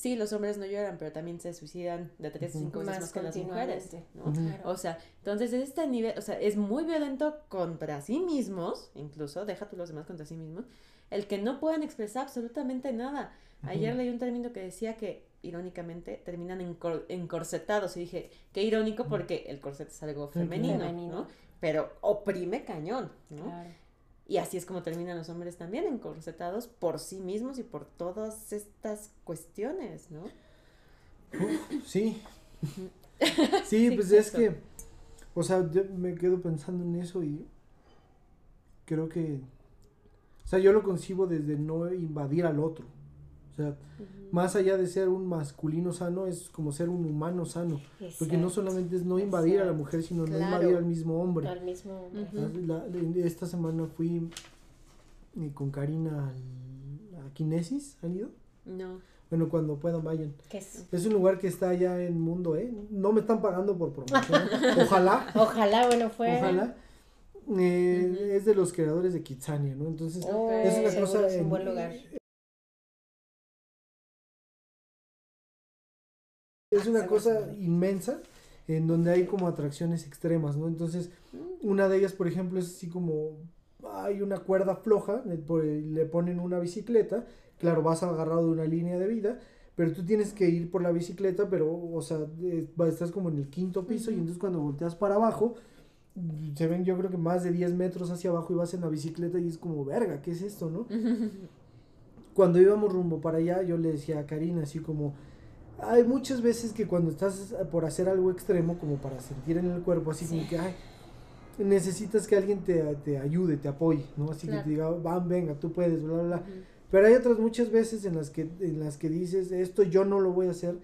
sí, los hombres no lloran, pero también se suicidan de 3 a 5 veces más, Más que las mujeres. ¿no? O sea, entonces es este nivel, o sea, es muy violento contra sí mismos, incluso, deja tú los demás contra sí mismos, el que no puedan expresar absolutamente nada. Ayer leí un término que decía que, irónicamente, terminan encor- encorsetados. Y dije, qué irónico porque el corset es algo femenino, Femenino. ¿no? Pero oprime cañón, ¿no? Claro. Y así es como terminan los hombres también encorsetados por sí mismos y por todas estas cuestiones, ¿no? Sí. Sí, [LAUGHS] Sí, pues es que, o sea, yo me quedo pensando en eso y creo que, o sea, yo lo concibo desde no invadir al otro. Sea, más allá de ser un masculino sano, es como ser un humano sano. Porque no solamente es no invadir a la mujer, sino no invadir al mismo hombre. Al mismo hombre. Ujú. La- la- esta semana fui y con Karina al- a Kinesis, ¿han ido? No. Bueno, cuando puedan vayan. ¿Qué es? Es un lugar que está allá en Mundo, ¿eh? No me están pagando por promoción. [LAUGHS] Ojalá, Ojalá, bueno, fue. ojalá. Eh. Es de los creadores de Kitsania, ¿no? Entonces, es una cosa... es un en- buen lugar. Es una Seguro cosa inmensa en donde hay como atracciones extremas, ¿no? Entonces, una de ellas, por ejemplo, es así como hay una cuerda floja, le, po- le ponen una bicicleta, claro, vas agarrado de una línea de vida, pero tú tienes que ir por la bicicleta, pero, o sea, estás como en el quinto piso y entonces cuando volteas para abajo, mm, se ven yo creo que más de 10 metros hacia abajo y vas en la bicicleta y es como, verga, ¿qué es esto, no? [LAUGHS] cuando íbamos rumbo para allá, yo le decía a Karina así como, hay muchas veces que cuando estás por hacer algo extremo, como para sentir en el cuerpo, así como que, ay, necesitas que alguien te, te ayude, te apoye, ¿no? Así Claro. que te diga, van, venga, tú puedes, bla, bla, bla. Ujú. Pero hay otras muchas veces en las que, en las que dices, esto yo no lo voy a hacer,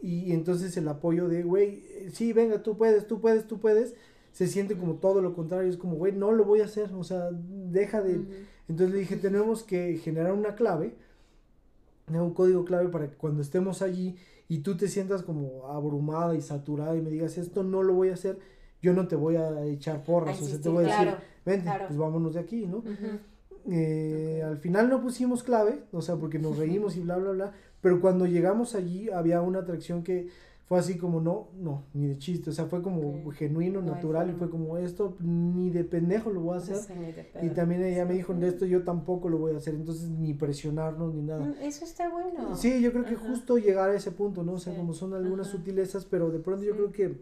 y entonces el apoyo de, güey, eh, sí, venga, tú puedes, tú puedes, tú puedes, se siente como todo lo contrario, es como, güey, no lo voy a hacer, o sea, deja de... Entonces le dije, tenemos que generar una clave, un código clave para que cuando estemos allí y tú te sientas como abrumada y saturada y me digas, esto no lo voy a hacer, yo no te voy a echar porras, o sea, te voy a decir, vente, claro. pues vámonos de aquí, ¿no? Eh. Al final no pusimos clave, o sea, porque nos [LAUGHS] reímos y bla, bla, bla, pero cuando llegamos allí había una atracción que fue así como, no, no, ni de chiste, o sea, fue como genuino, No natural, y fue como, esto ni de pendejo lo voy a hacer. Y también ella me dijo, de esto yo tampoco lo voy a hacer, entonces ni presionarnos ni nada. Mm, Eso está bueno. Sí, yo creo que Ajá. justo llegar a ese punto, ¿no? O sea, Sí. como son algunas Ajá. sutilezas, pero de pronto yo creo que,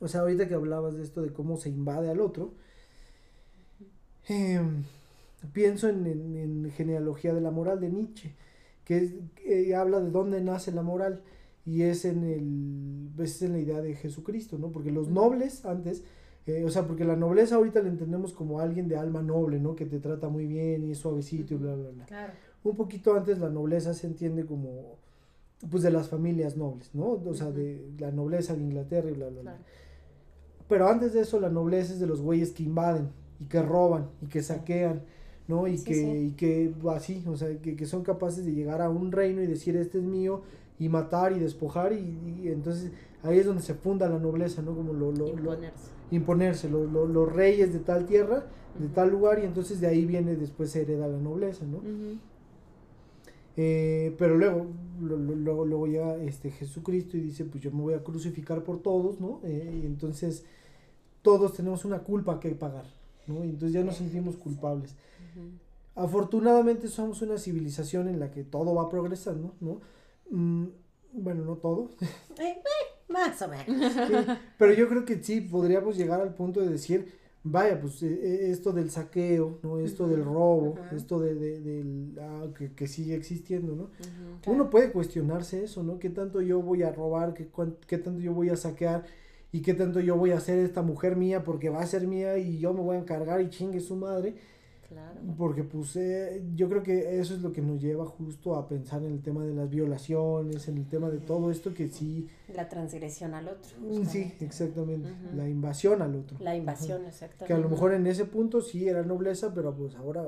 o sea, ahorita que hablabas de esto, de cómo se invade al otro, em, pienso en, en, en genealogía de la moral de Nietzsche, que es, que habla de dónde nace la moral y es en el, pues, es en la idea de Jesucristo, ¿no? Porque los nobles antes, eh, o sea, porque la nobleza ahorita la entendemos como alguien de alma noble, ¿no? Que te trata muy bien y es suavecito y bla, bla, bla Claro. un poquito antes la nobleza se entiende como pues de las familias nobles, ¿no? O sea, de la nobleza de Inglaterra y bla, bla, bla. Pero antes de eso la nobleza es de los güeyes que invaden y que roban y que saquean, ¿no? Y Sí, que sí. y que así, o sea, que, que son capaces de llegar a un reino y decir este es mío y matar y despojar y, y entonces ahí es donde se funda la nobleza, ¿no? Como lo, lo, lo- Imponerse. imponerse, lo- lo- los reyes de tal tierra, de tal lugar y entonces de ahí viene después se hereda la nobleza, ¿no? Eh, pero luego, luego, luego llega este Jesucristo y dice, pues yo me voy a crucificar por todos, ¿no? Eh, y entonces todos tenemos una culpa que pagar, ¿no? Y entonces ya nos sentimos culpables. Afortunadamente somos una civilización en la que todo va progresando, ¿no? Mm, bueno, no todo, [LAUGHS] Eh, eh, más o menos. Sí, pero yo creo que sí podríamos llegar al punto de decir, vaya, pues eh, esto del saqueo, ¿no? Esto del robo, esto de, de- del, ah, que, que sigue existiendo, ¿no? Claro. Uno puede cuestionarse eso, ¿no? ¿Qué tanto yo voy a robar? ¿Qué, qué tanto yo voy a saquear? ¿Y qué tanto yo voy a hacer esta mujer mía porque va a ser mía y yo me voy a encargar y chingue su madre? Claro. Porque pues eh, yo creo que eso es lo que nos lleva justo a pensar en el tema de las violaciones, en el tema de todo esto que sí, La transgresión al otro. sí, justamente. exactamente, la invasión al otro. La invasión, Ajá. exactamente. Que a lo mejor en ese punto sí era nobleza, pero pues ahora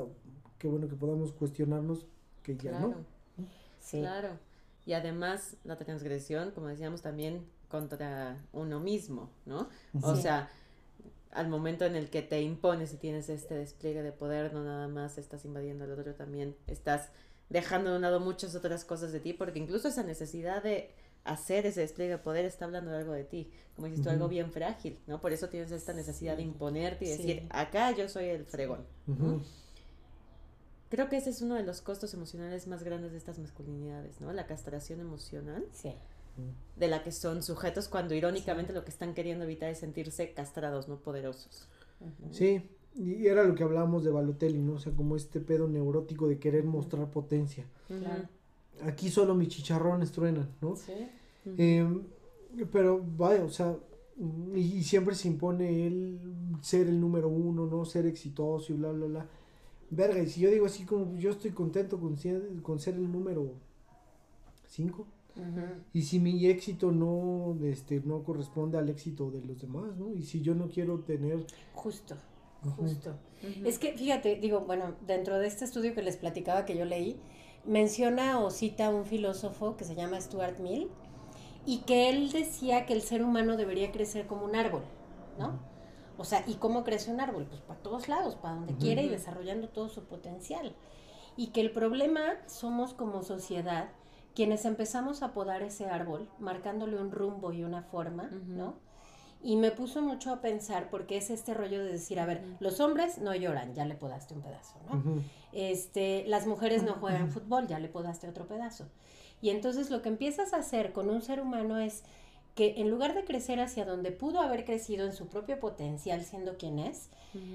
qué bueno que podamos cuestionarnos que ya Claro. no. Sí. Claro. Y además la transgresión, como decíamos también, contra uno mismo, ¿no? O Sí. sea, al momento en el que te impones y tienes este despliegue de poder, no nada más estás invadiendo al otro, también estás dejando de un lado muchas otras cosas de ti, porque incluso esa necesidad de hacer ese despliegue de poder está hablando de algo de ti, como dices tú, algo bien frágil, ¿no? Por eso tienes esta necesidad de imponerte y Sí. decir, acá yo soy el fregón. Creo que ese es uno de los costos emocionales más grandes de estas masculinidades, ¿no? La castración emocional, Sí. De la que son sujetos cuando irónicamente lo que están queriendo evitar es sentirse castrados, no poderosos. Sí, y era lo que hablábamos de Balotelli, ¿no? O sea, como este pedo neurótico de querer mostrar potencia. Claro. Aquí solo mis chicharrones truenan, ¿no? Sí. Eh, pero vaya, o sea, y, y siempre se impone el ser el número uno, ¿no? Ser exitoso y bla, bla, bla. Verga, y si yo digo así como yo estoy contento con ser, con ser el número y si mi éxito no, este, no corresponde al éxito de los demás, ¿no? Y si yo no quiero tener Justo. Justo. Es que, fíjate, digo, bueno, dentro de este estudio que les platicaba que yo leí, menciona o cita un filósofo que se llama Stuart Mill y que él decía que el ser humano debería crecer como un árbol, ¿no? O sea, ¿y cómo crece un árbol? Pues para todos lados, para donde quiere y desarrollando todo su potencial. Y que el problema somos como sociedad quienes empezamos a podar ese árbol, marcándole un rumbo y una forma, ¿no? Y me puso mucho a pensar porque es este rollo de decir, a ver, los hombres no lloran, ya le podaste un pedazo, ¿no? Este, las mujeres no juegan fútbol, ya le podaste otro pedazo. Y entonces lo que empiezas a hacer con un ser humano es que en lugar de crecer hacia donde pudo haber crecido en su propio potencial siendo quien es,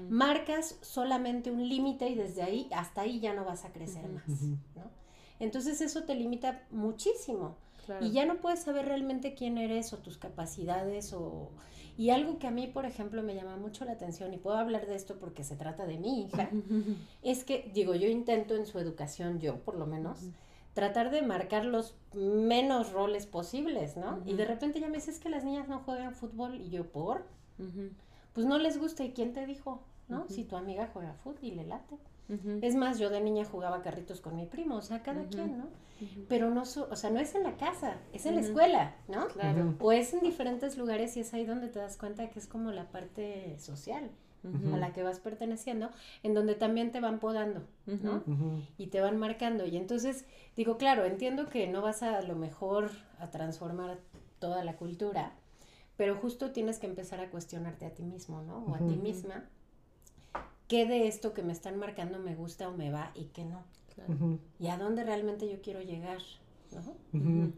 marcas solamente un límite y desde ahí hasta ahí ya no vas a crecer más, ¿no? Entonces eso te limita muchísimo. Y ya no puedes saber realmente quién eres o tus capacidades o... Y algo que a mí, por ejemplo, me llama mucho la atención, y puedo hablar de esto porque se trata de mi hija, [LAUGHS] es que, digo, yo intento en su educación, yo por lo menos, tratar de marcar los menos roles posibles, ¿no? Y de repente ya me dices que las niñas no juegan fútbol y yo, ¿por? Pues no les gusta, ¿y quién te dijo? ¿No? Si tu amiga juega fútbol y le late. Es más, yo de niña jugaba carritos con mi primo, o sea, cada quien, ¿no? Pero no, o sea, no es en la casa, es en la escuela, ¿no? Claro. O es en diferentes lugares y es ahí donde te das cuenta que es como la parte social a la que vas perteneciendo, en donde también te van podando, ¿no? Y te van marcando. Y entonces, digo, claro, entiendo que no vas a, a lo mejor a transformar toda la cultura, pero justo tienes que empezar a cuestionarte a ti mismo, ¿no? O a ti misma qué de esto que me están marcando me gusta o me va y qué no. Y a dónde realmente yo quiero llegar. ¿no?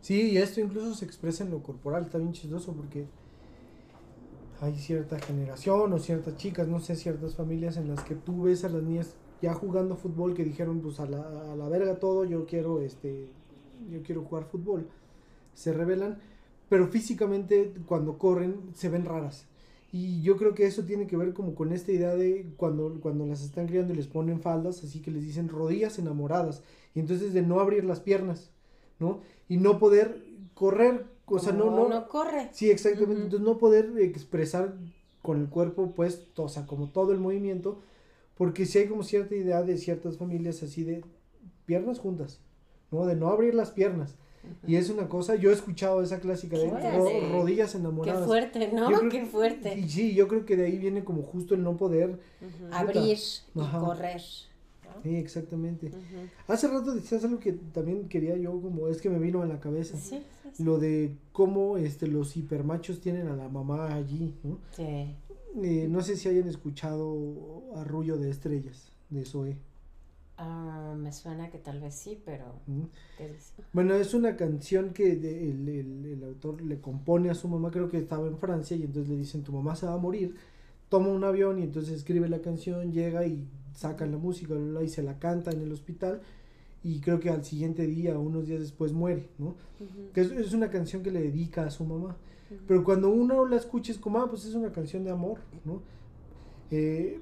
Sí, y esto incluso se expresa en lo corporal, está bien chistoso porque hay cierta generación o ciertas chicas, no sé, ciertas familias en las que tú ves a las niñas ya jugando fútbol que dijeron pues a la, a la verga todo, yo quiero este yo quiero jugar fútbol. Se revelan, pero físicamente cuando corren se ven raras. Y yo creo que eso tiene que ver como con esta idea de cuando, cuando las están criando y les ponen faldas, así que les dicen rodillas enamoradas. Y entonces de no abrir las piernas, ¿no? Y no poder correr, o sea, no, no. No corre. Sí, exactamente. Entonces no poder expresar con el cuerpo, pues, o sea, como todo el movimiento, porque si hay como cierta idea de ciertas familias así de piernas juntas, ¿no? De no abrir las piernas. Y es una cosa, yo he escuchado esa clásica de rodillas enamoradas. Qué fuerte, ¿no? Qué fuerte. Y sí, yo creo que de ahí viene como justo el no poder abrir y correr. Sí, exactamente. Hace rato decías algo que también quería yo, como es que me vino a la cabeza. Sí, Lo de cómo este, los hipermachos tienen a la mamá allí, ¿no? Sí. Eh, no sé si hayan escuchado Arrullo de Estrellas, de Zoe. Ah, me suena que tal vez sí, pero... Bueno, es una canción que el, el, autor le compone a su mamá, creo que estaba en Francia, y entonces le dicen, tu mamá se va a morir, toma un avión y entonces escribe la canción, llega y saca la música, y se la canta en el hospital, y creo que al siguiente día, unos días después, muere, ¿no? Que es, una canción que le dedica a su mamá. Pero cuando uno la escucha es como, ah, pues es una canción de amor, ¿no? Eh,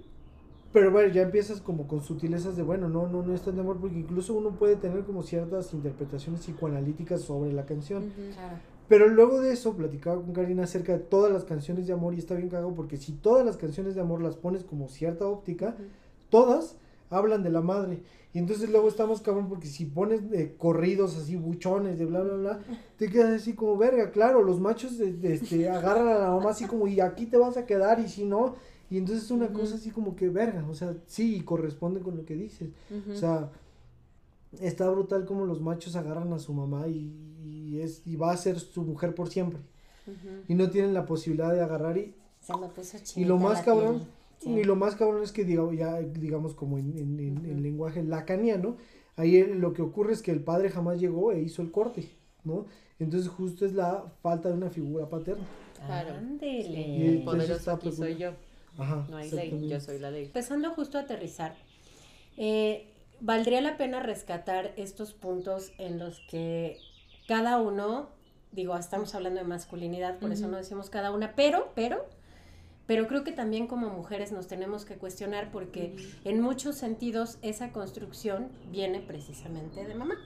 pero bueno, ya empiezas como con sutilezas de, bueno, no, no, no es tan de amor, porque incluso uno puede tener como ciertas interpretaciones psicoanalíticas sobre la canción. Pero luego de eso, platicaba con Karina acerca de todas las canciones de amor y está bien cagado porque si todas las canciones de amor las pones como cierta óptica, todas hablan de la madre. Y entonces luego estamos cabrón porque si pones de corridos así buchones de bla bla bla, [LAUGHS] te quedas así como verga, claro, los machos de, este, agarran a la mamá así como y aquí te vas a quedar y si no, y entonces es una cosa así como que verga, o sea, sí, corresponde con lo que dices. O sea, está brutal como los machos agarran a su mamá y, es y va a ser su mujer por siempre. Y no tienen la posibilidad de agarrar y y lo más cabrón y lo más cabrón es que digamos ya digamos como en, en, en, lenguaje lacaniano, ahí lo que ocurre es que el padre jamás llegó e hizo el corte, ¿no? Entonces justo es la falta de una figura paterna. Claro. Y el poderoso aquí soy yo no hay ley, yo soy la ley. Empezando justo a aterrizar, eh, valdría la pena rescatar estos puntos en los que cada uno, digo, estamos hablando de masculinidad, por eso no decimos cada una, pero, pero, pero creo que también como mujeres nos tenemos que cuestionar porque en muchos sentidos esa construcción viene precisamente de mamá.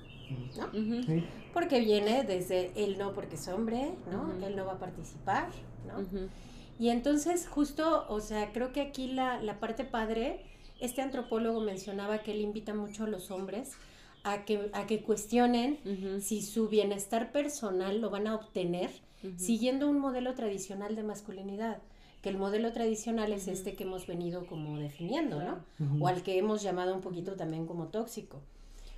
¿no? Porque viene desde él no porque es hombre, ¿no? Él no va a participar, ¿no? Y entonces justo, o sea, creo que aquí la, la parte padre, este antropólogo mencionaba que él invita mucho a los hombres a que, a que cuestionen si su bienestar personal lo van a obtener siguiendo un modelo tradicional de masculinidad, que el modelo tradicional es este que hemos venido como definiendo, ¿no? O al que hemos llamado un poquito también como tóxico.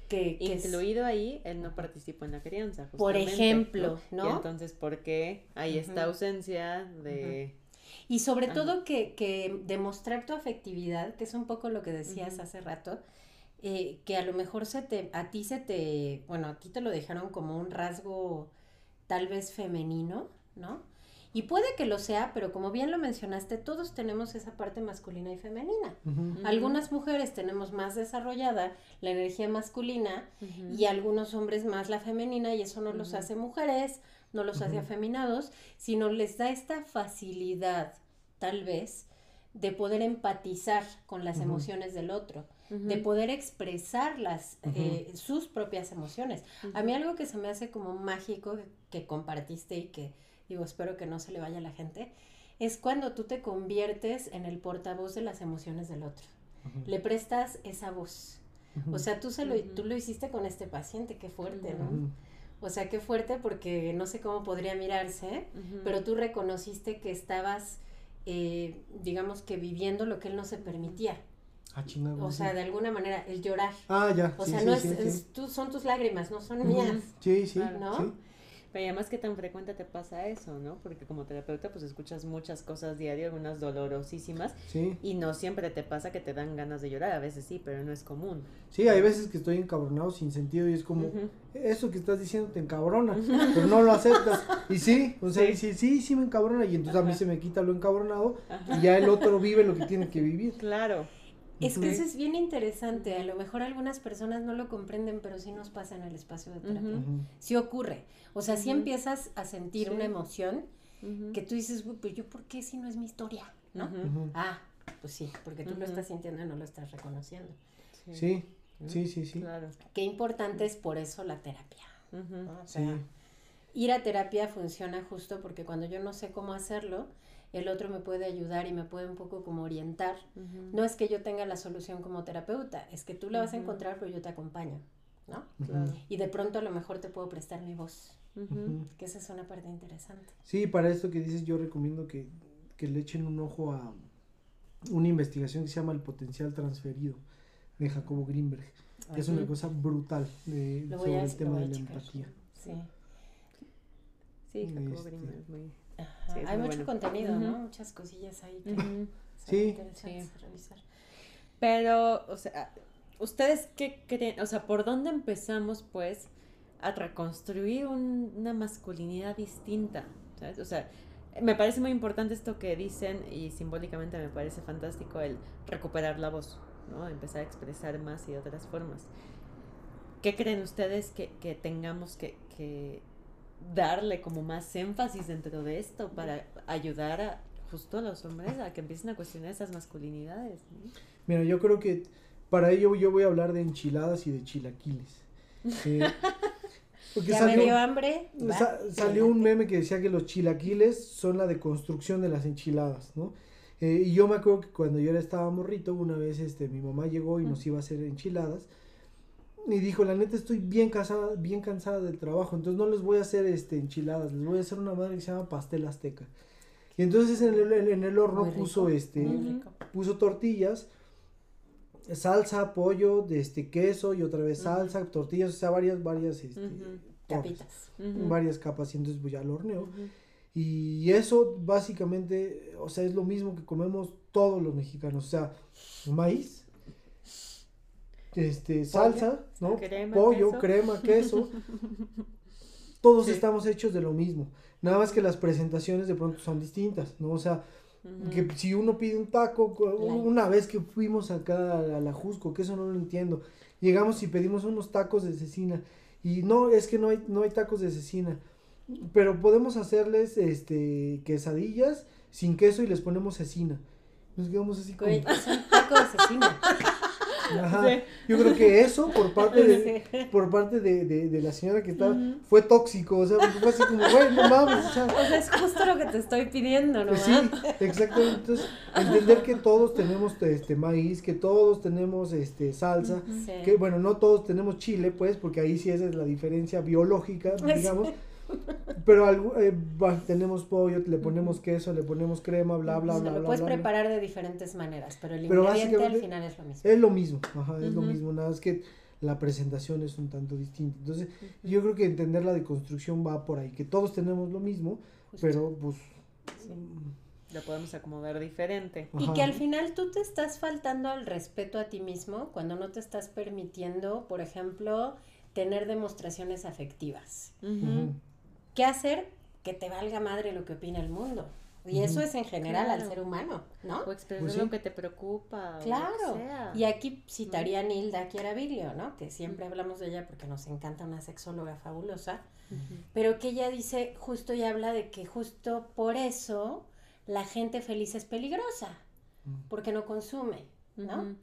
Que, que es- Incluido ahí, él no participó en la crianza. Por ejemplo, ¿no? Y entonces, ¿por qué hay esta ausencia de... Y sobre Ajá. todo que, que demostrar tu afectividad, que es un poco lo que decías hace rato, eh, que a lo mejor se te, a ti se te, bueno, a ti te lo dejaron como un rasgo tal vez femenino, ¿no? Y puede que lo sea, pero como bien lo mencionaste, todos tenemos esa parte masculina y femenina. Algunas mujeres tenemos más desarrollada la energía masculina y algunos hombres más la femenina y eso no los hace mujeres, no los hace afeminados, sino les da esta facilidad, tal vez, de poder empatizar con las emociones del otro, de poder expresar las, eh, sus propias emociones. A mí algo que se me hace como mágico que compartiste y que digo, espero que no se le vaya a la gente, es cuando tú te conviertes en el portavoz de las emociones del otro. Le prestas esa voz. O sea, tú, se lo, tú lo hiciste con este paciente, qué fuerte, ¿no? O sea, qué fuerte porque no sé cómo podría mirarse, pero tú reconociste que estabas, eh, digamos que viviendo lo que él no se permitía. Ah, chingada. O sí. sea, de alguna manera, el llorar. Ah, ya. O sí, sea, sí, no sí, es, sí. es- tú, son tus lágrimas, no son mías. Sí, sí. ¿no? Pero además, ¿qué tan frecuente te pasa eso, no? Porque como terapeuta, pues escuchas muchas cosas diario, algunas dolorosísimas, Sí, y no siempre te pasa que te dan ganas de llorar, a veces sí, pero no es común. sí, hay veces que estoy encabronado sin sentido y es como, eso que estás diciendo te encabrona, pero no lo aceptas. Y sí, o sea, Sí. sí, sí, sí me encabrona y entonces a mí se me quita lo encabronado Ajá. y ya el otro vive lo que tiene que vivir. Claro. Es que eso es bien interesante. A lo mejor algunas personas no lo comprenden, pero sí nos pasa en el espacio de terapia. Sí ocurre. O sea, sí Ujú. empiezas a sentir Sí. una emoción que tú dices, "Uy, pero yo por qué si no es mi historia, ¿no? Ah, pues sí, porque tú lo estás sintiendo y no lo estás reconociendo. Sí, ¿no? sí, sí, sí. Claro. Qué importante es por eso la terapia. Sí. ir a terapia funciona justo porque cuando yo no sé cómo hacerlo, el otro me puede ayudar y me puede un poco como orientar. No es que yo tenga la solución como terapeuta, es que tú la vas a encontrar, pero yo te acompaño, ¿no? Claro. Y de pronto a lo mejor te puedo prestar mi voz, que esa es una parte interesante. Sí, para esto que dices, yo recomiendo que, que le echen un ojo a una investigación que se llama El potencial transferido de Jacobo Greenberg. que es una cosa brutal de, sobre a, el lo tema voy a de la checar. empatía. Sí. Sí, Jacobo Este. Greenberg es muy... Ajá. Sí, Hay mucho bueno. contenido. ¿no? Muchas cosillas ahí que Ujú. son Sí. interesantes de revisar. Pero, o sea, ¿ustedes qué creen? O sea, ¿por dónde empezamos, pues, a reconstruir un- una masculinidad distinta? ¿Sabes? O sea, me parece muy importante esto que dicen y simbólicamente me parece fantástico el recuperar la voz, ¿no? Empezar a expresar más y de otras formas. ¿Qué creen ustedes que, que tengamos que, que darle como más énfasis dentro de esto para ayudar a justo a los hombres a que empiecen a cuestionar esas masculinidades? ¿no? Mira, yo creo que para ello yo voy a hablar de enchiladas y de chilaquiles. Eh, [LAUGHS] porque Ya salió, me dio hambre. va, sa- salió un meme que decía que los chilaquiles son la deconstrucción de las enchiladas, ¿no? Eh, y yo me acuerdo que cuando yo era estaba morrito, una vez este, mi mamá llegó y nos iba a hacer enchiladas. Y dijo, la neta estoy bien cansada, bien cansada del trabajo, entonces no les voy a hacer este, enchiladas, les voy a hacer una madre que se llama pastel azteca. Y entonces en el, en el horno rico, puso este, puso tortillas, salsa, pollo, de este queso y otra vez salsa, tortillas, o sea, varias, varias, este, torres, Capitas. Varias capas y entonces pues ya lo horneo. Y eso básicamente, o sea, es lo mismo que comemos todos los mexicanos, o sea, maíz, este, salsa, ¿no? Crema, Pollo, queso. crema, queso. [LAUGHS] Todos Sí. estamos hechos de lo mismo. Nada más que las presentaciones de pronto son distintas, ¿no? O sea, que si uno pide un taco, una vez que fuimos acá a la Jusco, que eso no lo entiendo, llegamos y pedimos unos tacos de cecina y no, es que no hay, no hay tacos de cecina, pero podemos hacerles este quesadillas sin queso y les ponemos cecina. Nos quedamos así como, Güey, es un taco de cecina. [LAUGHS] Ajá. Yo creo que eso por parte de, por parte de, de, de la señora que estaba, fue tóxico, o sea, porque fue así como, güey, no mames, o sea, O sea, es justo lo que te estoy pidiendo, ¿no? pues sí, exactamente. Entonces, entender que todos tenemos este maíz, que todos tenemos este salsa, Sí. que bueno, no todos tenemos chile, pues, porque ahí sí esa es la diferencia biológica, [LAUGHS] digamos. [LAUGHS] Pero algo, eh, va, tenemos pollo, le ponemos queso, le ponemos crema, bla, bla, O sea, bla, lo bla, puedes bla, bla. preparar de diferentes maneras, pero el Pero ingrediente al final es lo mismo. Es lo mismo, ajá, es lo mismo, nada más que la presentación es un tanto distinta. Entonces, yo creo que entender la deconstrucción va por ahí, que todos tenemos lo mismo, Justo. pero pues... Lo podemos acomodar diferente. Y que al final tú te estás faltando al respeto a ti mismo cuando no te estás permitiendo, por ejemplo, tener demostraciones afectivas. Ujú. ¿Qué hacer? Que te valga madre lo que opina el mundo. Y eso es en general al ser humano, ¿no? O expresar Pues sí. lo que te preocupa. o lo que Claro. sea. Y aquí citaría a Nilda Chiaraviglio, ¿no? Que siempre hablamos de ella porque nos encanta una sexóloga fabulosa, pero que ella dice justo y habla de que justo por eso la gente feliz es peligrosa, porque no consume, ¿no?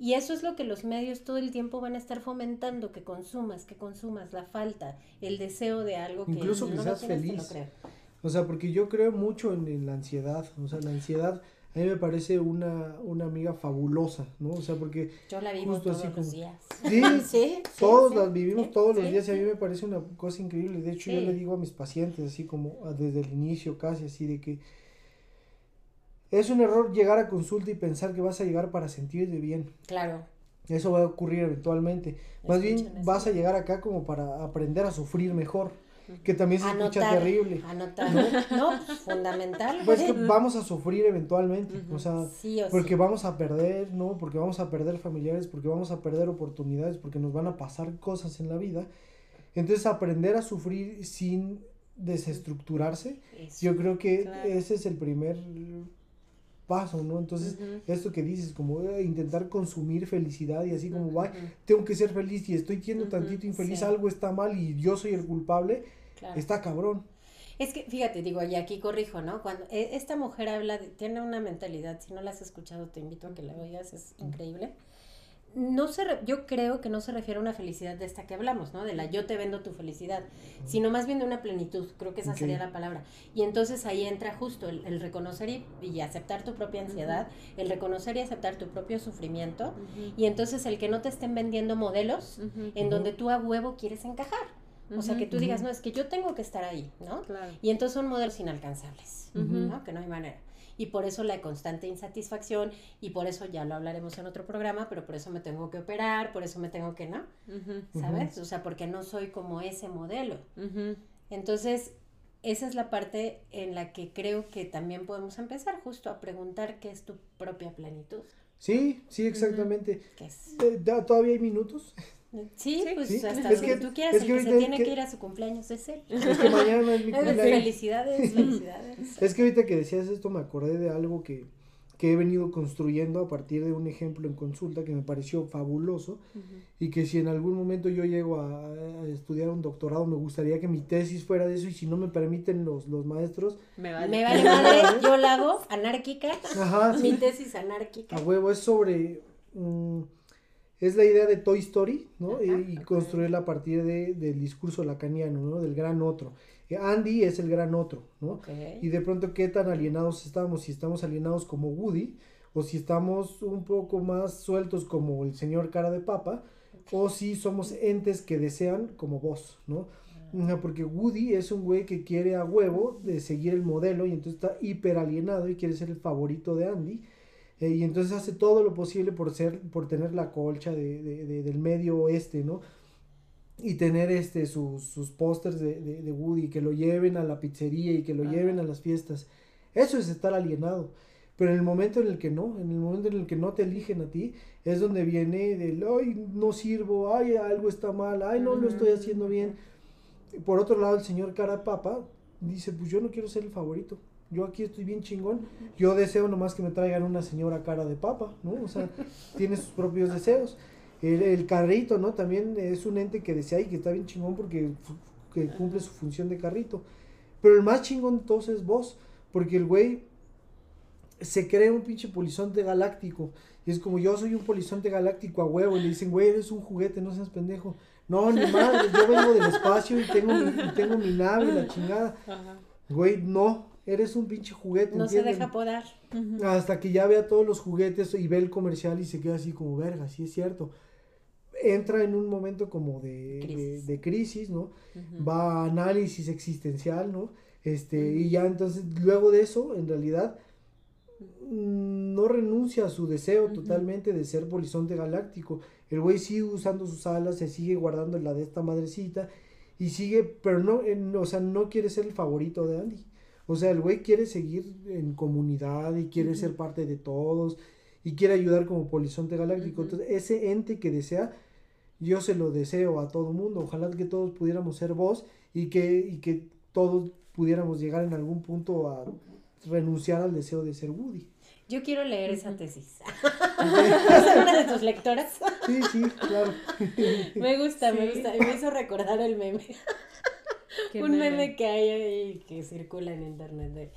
Y eso es lo que los medios todo el tiempo van a estar fomentando, que consumas, que consumas, la falta, el deseo de algo que Incluso que no lo lo feliz. creo. O sea, porque yo creo mucho en, en la ansiedad, o sea, la ansiedad a mí me parece una, una amiga fabulosa, ¿no? O sea, porque Yo la vivo Justo todos así los días. [LAUGHS] sí, [LAUGHS] Sí, sí, todos sí, las vivimos sí, todos los sí, días y a mí me parece una cosa increíble. De hecho, yo le digo a mis pacientes, así como ah, desde el inicio casi, así de que es un error llegar a consulta y pensar que vas a llegar para sentirte bien. Claro. Eso va a ocurrir eventualmente. Más bien eso. vas a llegar acá como para aprender a sufrir mejor, que también se escucha terrible. Anotar. No, pues, fundamental. Pues que vamos a sufrir eventualmente, o sea, Sí o porque sí. vamos a perder, ¿no? Porque vamos a perder familiares, porque vamos a perder oportunidades, porque nos van a pasar cosas en la vida. Entonces, aprender a sufrir sin desestructurarse, Eso. yo creo que Claro. ese es el primer paso, ¿no? Entonces, esto que dices, como eh, intentar consumir felicidad y así como. "Guay, tengo que ser feliz y estoy siendo tantito infeliz, sí. algo está mal y yo soy el culpable, Claro. está cabrón. Es que, fíjate, digo, y aquí corrijo, ¿no? Cuando eh, esta mujer habla, de- tiene una mentalidad, si no la has escuchado, te invito a que la oigas, es increíble. No se, re- yo creo que no se refiere a una felicidad de esta que hablamos, ¿no? De la yo te vendo tu felicidad, sino más bien de una plenitud, creo que esa sería la palabra. Y entonces ahí entra justo el, el reconocer y, y aceptar tu propia ansiedad, el reconocer y aceptar tu propio sufrimiento, y entonces el que no te estén vendiendo modelos en donde tú a huevo quieres encajar. O sea, que tú digas, no, es que yo tengo que estar ahí, ¿no? Claro. Y entonces son modelos inalcanzables. ¿no? Que no hay manera. Y por eso la constante insatisfacción, y por eso ya lo hablaremos en otro programa, pero por eso me tengo que operar, por eso me tengo que, ¿no? ¿Sabes? O sea, porque no soy como ese modelo. Entonces, esa es la parte en la que creo que también podemos empezar justo a preguntar qué es tu propia plenitud. Sí, sí, exactamente. ¿Qué es? Eh, ¿da- ¿Todavía hay minutos? [LAUGHS] Sí, Sí. pues Sí. hasta Es que- tú quieras, es el que que se tiene que- que ir a su cumpleaños es él. Es que mañana es [LAUGHS] mi cumpleaños. Felicidades, [LAUGHS] felicidades. Es que ahorita que decías esto me acordé de algo que, que he venido construyendo a partir de un ejemplo en consulta que me pareció fabuloso y que si en algún momento yo llego a, a estudiar un doctorado me gustaría que mi tesis fuera de eso y si no me permiten los, los maestros, Me vale. Me vale madre, [LAUGHS] yo la hago anárquica, ajá, mi sí, tesis anárquica. a huevo, es sobre... mm, es la idea de Toy Story, ¿no? Ajá, y, y construirla a partir de, del discurso lacaniano, ¿no? Del gran otro. Eh, Andy es el gran otro, ¿no? Y de pronto qué tan alienados estamos, si estamos alienados como Woody o si estamos un poco más sueltos como el señor cara de papa o si somos entes que desean como vos, ¿no? Ajá, Porque Woody es un güey que quiere a huevo de seguir el modelo y entonces está hiper alienado y quiere ser el favorito de Andy. Eh, y entonces hace todo lo posible por ser, por tener la colcha de, de- de- del medio oeste, ¿no? y tener este sus, sus pósters de, de, de Woody, que lo lleven a la pizzería y que lo Ajá. lleven a las fiestas. Eso es estar alienado. Pero en el momento en el que no, en el momento en el que no te eligen a ti, es donde viene del, ay, no sirvo, ay, algo está mal, ay, no lo estoy haciendo bien. Por otro lado, el señor cara papa dice, pues yo no quiero ser el favorito. Yo aquí estoy bien chingón. Yo deseo nomás que me traigan una señora cara de papa, ¿no? O sea, [LAUGHS] tiene sus propios deseos. El, el carrito, ¿no? También es un ente que desea y que está bien chingón porque que cumple su función de carrito. Pero el más chingón de todos es vos, porque el güey se crea un pinche polizonte galáctico. Y es como yo soy un polizonte galáctico a huevo. Y le dicen, güey, eres un juguete, no seas pendejo. No, ni [LAUGHS] madre, yo vengo del espacio y tengo mi, y tengo mi nave la chingada. Ajá. Güey, no, eres un pinche juguete. No se deja podar. Hasta que ya vea todos los juguetes y ve el comercial y se queda así como, verga, sí es cierto. Entra en un momento como de Crisis. de crisis, ¿no? Va a análisis existencial, ¿no? Este, y ya entonces, luego de eso, en realidad, mm, no renuncia a su deseo totalmente de ser polizonte galáctico. El güey sigue usando sus alas, se sigue guardando la de esta madrecita, y sigue, pero no, en- o sea, no quiere ser el favorito de Andy. O sea, el güey quiere seguir en comunidad y quiere ser parte de todos y quiere ayudar como polizonte galáctico. Entonces, ese ente que desea, yo se lo deseo a todo mundo. Ojalá que todos pudiéramos ser vos y que, y que todos pudiéramos llegar en algún punto a renunciar al deseo de ser Woody. Yo quiero leer esa tesis. [LAUGHS] ¿Es una de tus lectoras? Sí, sí, claro. Me gusta, me gusta. Me hizo recordar el meme. ¿Qué Un meme que hay ahí que circula en internet de,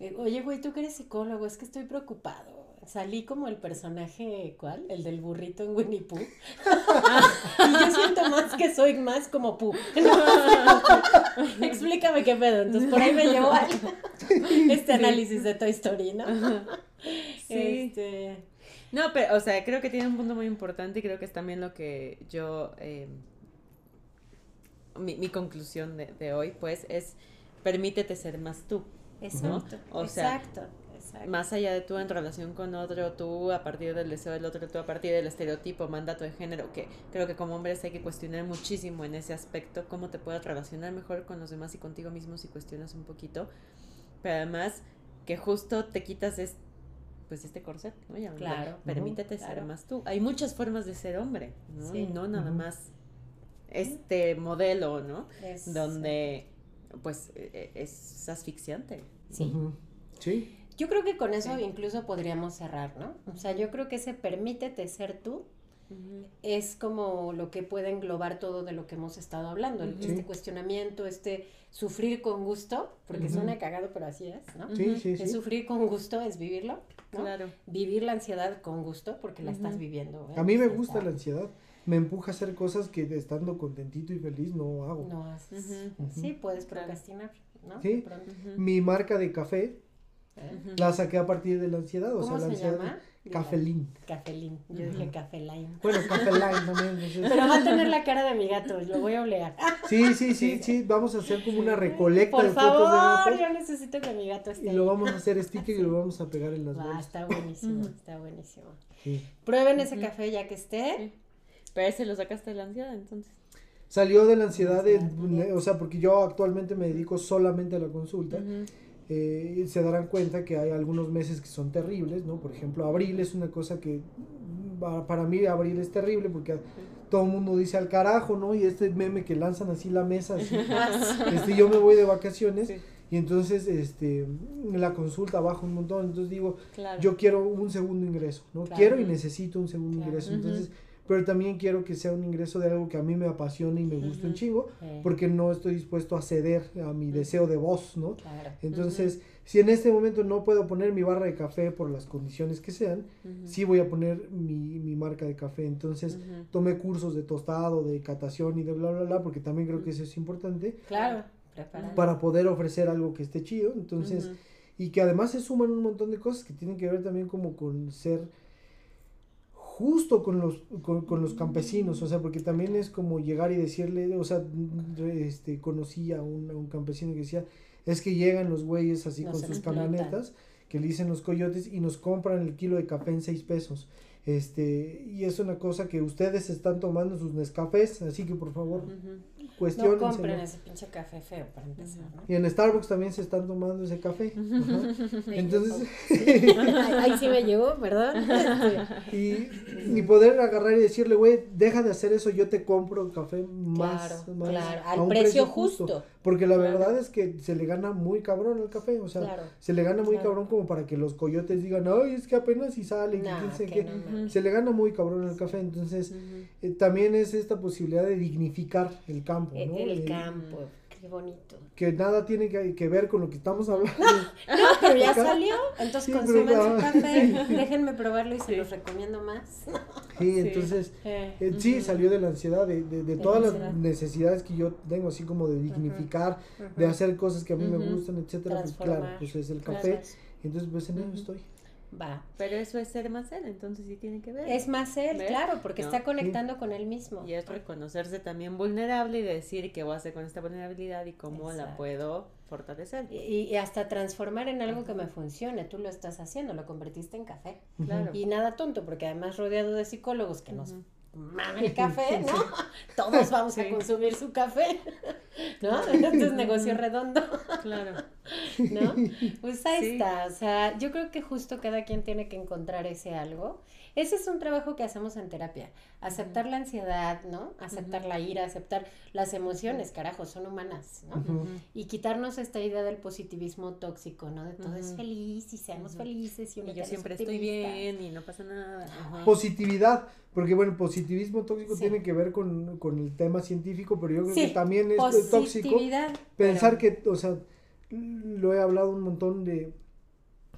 eh, oye, güey, tú que eres psicólogo, es que estoy preocupado. Salí como el personaje, ¿cuál? El del burrito en Winnie Pooh. [LAUGHS] y yo siento más que soy más como Pooh. [LAUGHS] Explícame qué pedo. Entonces por ahí me llevó [LAUGHS] a este análisis de Toy Story, ¿no? Sí. Este, No, pero, o sea, creo que tiene un punto muy importante y creo que es también lo que yo, eh, mi, mi conclusión de, de hoy, pues, es permítete ser más tú. exacto. O sea, exacto. Más allá de tú en relación con otro, tú a partir del deseo del otro, tú a partir del estereotipo, mandato de género, que creo que como hombres hay que cuestionar muchísimo en ese aspecto, cómo te puedes relacionar mejor con los demás y contigo mismo si cuestionas un poquito. Pero además que justo te quitas es, pues este corset, ¿no? Ya, Claro. Permítete ser claro. más tú. Hay muchas formas de ser hombre, ¿no? Sí. No nada más este modelo, ¿no? Es- Donde pues e- e- es asfixiante. Sí. Sí. Yo creo que con eso Sí. incluso podríamos cerrar, ¿no? O sea, yo creo que ese permítete ser tú es como lo que puede englobar todo de lo que hemos estado hablando, este cuestionamiento, este sufrir con gusto, porque suena cagado, pero así es, ¿no? Sí, sí, Es sufrir con gusto, es vivirlo, ¿no? Claro. Vivir la ansiedad con gusto, porque la estás viviendo. ¿eh? A mí me gusta la ansiedad. Me empuja a hacer cosas que estando contentito y feliz no hago. No haces. Sí, puedes procrastinar, ¿no? Sí. Mi marca de café ¿eh? La saqué a partir de la ansiedad. O ¿Cómo sea, la se ansiedad. llama? Cafelín. Cafelín. Yo dije cafeline. Bueno, Café Line también. no sé. [LAUGHS] Pero va a tener la cara de mi gato, lo voy a olear. Sí, sí, sí, sí. Vamos a hacer como una recolecta Por de fotos de favor, gatos. yo necesito que mi gato esté Y ahí. lo vamos a hacer sticker y lo vamos a pegar en las Va, bolas. está buenísimo, está buenísimo. Sí. Prueben ese café ya que esté. Pero ese lo sacaste de la ansiedad, entonces. Salió de la ansiedad de, o sea, porque yo actualmente me dedico solamente a la consulta. Eh, se darán cuenta que hay algunos meses que son terribles, ¿no? Por ejemplo, abril es una cosa que mm, pa- para mí abril es terrible porque todo el mundo dice al carajo, ¿no? Y este meme que lanzan así la mesa, así, [LAUGHS] este, yo me voy de vacaciones Sí, y entonces este la consulta baja un montón, entonces digo, claro. yo quiero un segundo ingreso, ¿no? Claro. Quiero y necesito un segundo Claro. ingreso, entonces, pero también quiero que sea un ingreso de algo que a mí me apasione y me guste un Ujú. chingo, Eh, porque no estoy dispuesto a ceder a mi deseo de voz, ¿no? Claro. Entonces, si en este momento no puedo poner mi barra de café por las condiciones que sean, sí voy a poner mi, mi marca de café. Entonces, tomé cursos de tostado, de catación y de bla, bla, bla, porque también creo que eso es importante Claro, preparado. para poder ofrecer algo que esté chido. Entonces, y que además se suman un montón de cosas que tienen que ver también como con ser justo con los, con, con los campesinos, o sea, porque también es como llegar y decirle, o sea, este, conocí a un, a un campesino que decía, es que llegan los güeyes así con sus camionetas, que le dicen los coyotes, y nos compran el kilo de café en seis pesos. Este, y es una cosa que ustedes están tomando sus Nescafés, así que por favor, Ujú. no compren ese pinche café feo para empezar, ¿no? Y en Starbucks también se están tomando ese café. [LAUGHS] Ajá. Entonces, Ahí [LAUGHS] sí me llegó, ¿verdad? [LAUGHS] y, y poder agarrar y decirle, güey, deja de hacer eso, yo te compro café más, claro, más claro, a al un precio justo. Porque la Claro. verdad es que se le gana muy cabrón al café, o sea, Claro. se le gana muy Claro. cabrón como para que los coyotes digan, ay, es que apenas si sale, que Nah, quién sabe que qué". no Ujú. mames. se le gana muy cabrón al café, entonces eh, también es esta posibilidad de dignificar el campo, ¿no? El, el Eh, campo. Qué bonito. que nada tiene que, que ver con lo que estamos hablando. [LAUGHS] No, pero ya Acá- salió. Entonces Sí, consuman su café. [LAUGHS] Déjenme probarlo y se Sí. los recomiendo más. Sí, entonces, Eh, eh, sí, salió de la ansiedad, de, de, de De todas la las ansiedad. necesidades que yo tengo, así como de dignificar, de ujú. hacer cosas que a mí me Ujú. gustan, etcétera. Pues claro, pues es el café. Entonces, pues en ello Ujú. estoy. Va. Pero eso es ser más él, entonces sí tiene que ver. Es más él, claro, porque No. está conectando con él mismo. Y es reconocerse también vulnerable y decir qué voy a hacer con esta vulnerabilidad y cómo la puedo fortalecer. Y, y hasta transformar en algo que me funcione. Tú lo estás haciendo, lo convertiste en café. Claro. Y nada tonto, porque además rodeado de psicólogos que nos Maman el [LAUGHS] café, ¿no? [LAUGHS] Todos vamos a consumir su café, [LAUGHS] ¿no? Entonces negocio redondo, Claro. ¿no? Pues ahí Sí. está, o sea, yo creo que justo cada quien tiene que encontrar ese algo. Ese es un trabajo que hacemos en terapia, aceptar la ansiedad, ¿no? Aceptar la ira, aceptar las emociones, carajo, son humanas, ¿no? Y quitarnos esta idea del positivismo tóxico, ¿no? De todo es feliz y seamos felices y, Y uno yo siempre es estoy bien y no pasa nada. Ajá. Positividad, porque bueno, positivismo tóxico Sí. tiene que ver con, con el tema científico, pero yo creo Sí, que también es tóxico Positividad, pensar pero- que, o sea, lo he hablado un montón de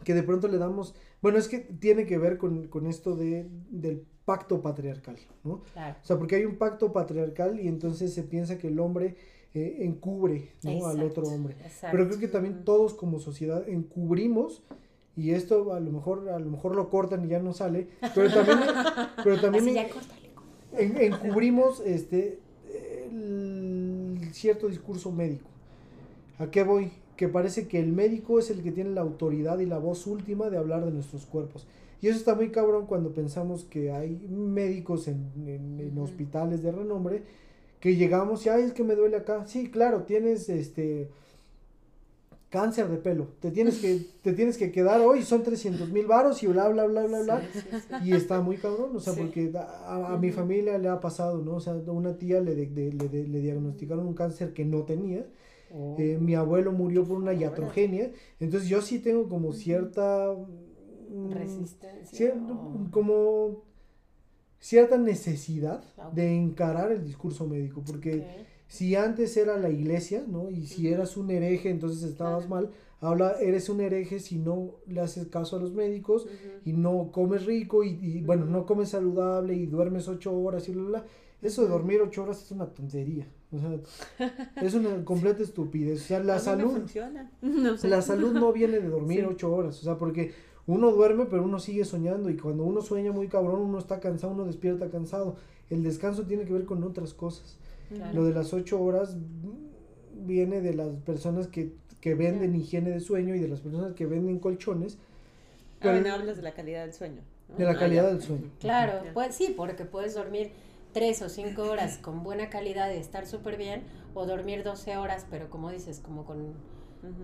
que de pronto le damos, bueno, es que tiene que ver con, con esto de, del pacto patriarcal, ¿no? Claro. O sea, porque hay un pacto patriarcal y entonces se piensa que el hombre eh, encubre ¿no? al otro hombre. exacto. Pero creo que también todos como sociedad encubrimos y esto a lo mejor a lo mejor lo cortan y ya no sale, pero también [LAUGHS] pero también en- encubrimos este el cierto discurso médico. ¿A qué voy? Que parece que el médico es el que tiene la autoridad y la voz última de hablar de nuestros cuerpos. Y eso está muy cabrón cuando pensamos que hay médicos en, en- hospitales de renombre que llegamos y, ay, es que me duele acá. Sí, claro, tienes este cáncer de pelo. Te tienes que, [LAUGHS] te tienes que quedar hoy, son 300 mil varos y bla, bla, bla, bla, bla. Sí, sí, sí. Y está muy cabrón, o sea, porque a, mi familia le ha pasado, ¿no? O sea, a una tía le, de- de- le, de- le diagnosticaron un cáncer que no tenía. Oh. eh, mi abuelo murió por una iatrogenia. Entonces yo sí tengo como cierta... mm, Resistencia. cier- oh. como cierta necesidad de encarar el discurso médico, porque si antes era la iglesia, ¿no? Y si eras un hereje, entonces estabas Claro. mal. Ahora eres un hereje si no le haces caso a los médicos y no comes rico y, y, bueno, no comes saludable y duermes ocho horas y bla, bla, bla. Eso de dormir ocho horas es una tontería. O sea, es una [LAUGHS] completa estupidez. O sea, la salud, funciona. [LAUGHS] No sé. la salud no viene de dormir Sí. ocho horas. O sea, porque uno duerme, pero uno sigue soñando. Y cuando uno sueña muy cabrón, uno está cansado, uno despierta cansado. El descanso tiene que ver con otras cosas. Claro. Lo de las ocho horas viene de las personas que, que venden higiene de sueño y de las personas que venden colchones. Ah, Pero- bueno, hablas de la calidad del sueño. ¿no? de la Ah, calidad ya. del sueño. Claro, pues sí, porque puedes dormir tres o cinco horas con buena calidad y estar súper bien, o dormir 12 horas, pero como dices, como con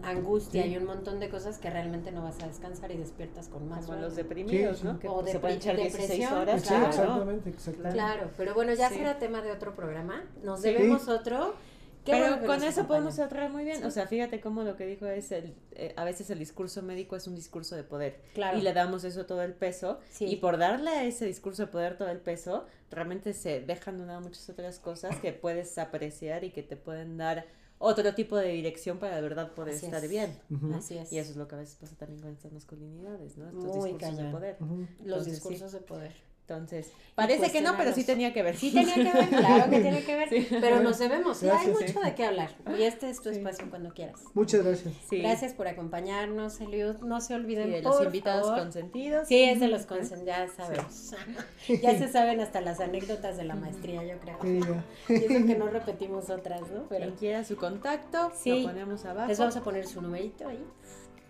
angustia Sí. y un montón de cosas que realmente no vas a descansar y despiertas con más Como los deprimidos, Sí, ¿no? Que O se pueden echar 16 depresión, horas. Sí, claro. exactamente, exactamente. Claro, pero bueno, ya Sí. será tema de otro programa. Nos Sí. debemos otro. Qué Pero con eso podemos cerrar muy bien. Sí. O sea, fíjate cómo lo que dijo es el, eh, a veces el discurso médico es un discurso de poder. Claro. Y le damos eso todo el peso. Sí. Y por darle a ese discurso de poder todo el peso, realmente se dejan de lado muchas otras cosas que puedes apreciar y que te pueden dar otro tipo de dirección para de verdad poder Así estar es. bien. Así es. Y eso es lo que a veces pasa también con estas masculinidades, ¿no? Estos Muy discursos de poder. Los Entonces, discursos de poder. Entonces, parece que no, pero sí tenía que ver. Sí tenía que ver, claro que [LAUGHS] tiene que ver, Sí. pero nos debemos, sí, hay Gracias, mucho sí. de qué hablar. Y este es tu Sí. espacio cuando quieras. Muchas gracias. Sí. Gracias por acompañarnos, Eliud. No se Y olviden, de los por invitados favor. consentidos. Sí, es de los consentidos, ya sabemos. [LAUGHS] ya se saben hasta las anécdotas de la maestría, yo creo. [LAUGHS] Y eso que no repetimos otras, ¿no? Pero Quien quiera su contacto, Sí. lo ponemos abajo. les vamos a poner su numerito ahí.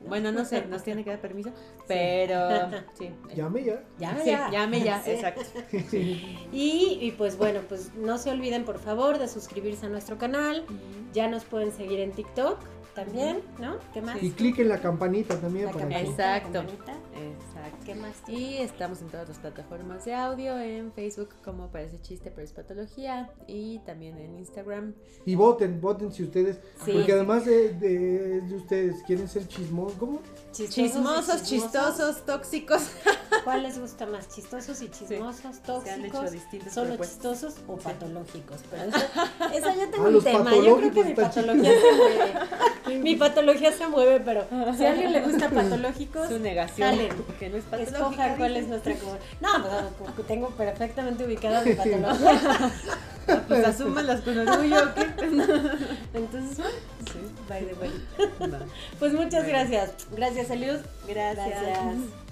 Bueno, no sé, nos tiene que dar permiso, pero [LAUGHS] sí. Llame ya. Sí, ya. llame ya, Sí. exacto. [LAUGHS] Y, y pues bueno, pues no se olviden por favor de suscribirse a nuestro canal. Ya nos pueden seguir en TikTok también, ¿no? ¿Qué más? Y clic en la campanita también La para que- campanita, Exacto. la campanita. Exacto. ¿Qué más? Y estamos en todas las plataformas de audio, en Facebook como parece chiste, pero es patología, y también en Instagram. Y voten, voten si ustedes. Sí. Porque además de, de, de ustedes quieren ser chismosos. ¿Cómo? Chistosos Chismosos, chismosas. chistosos, tóxicos. [LAUGHS] ¿Cuál les gusta más? ¿Chistosos y chismosos? Se han hecho ¿Tóxicos? ¿Solo propuestas. chistosos o patológicos? [LAUGHS] Pero eso, eso yo tengo Ah, un tema. Yo creo que mi patología se mueve. Mi patología se mueve, pero si a alguien le gusta [LAUGHS] patológicos, Su negación, Salen. que no es escojan cuál es nuestra como- No, pues como tengo perfectamente ubicada mi patología. [LAUGHS] Pues asúmanlas con orgullo, ¿o ¿qué? [LAUGHS] Entonces, bueno, Sí. by the way. Pues muchas Bueno. gracias. Gracias, Eliud. Gracias. Gracias.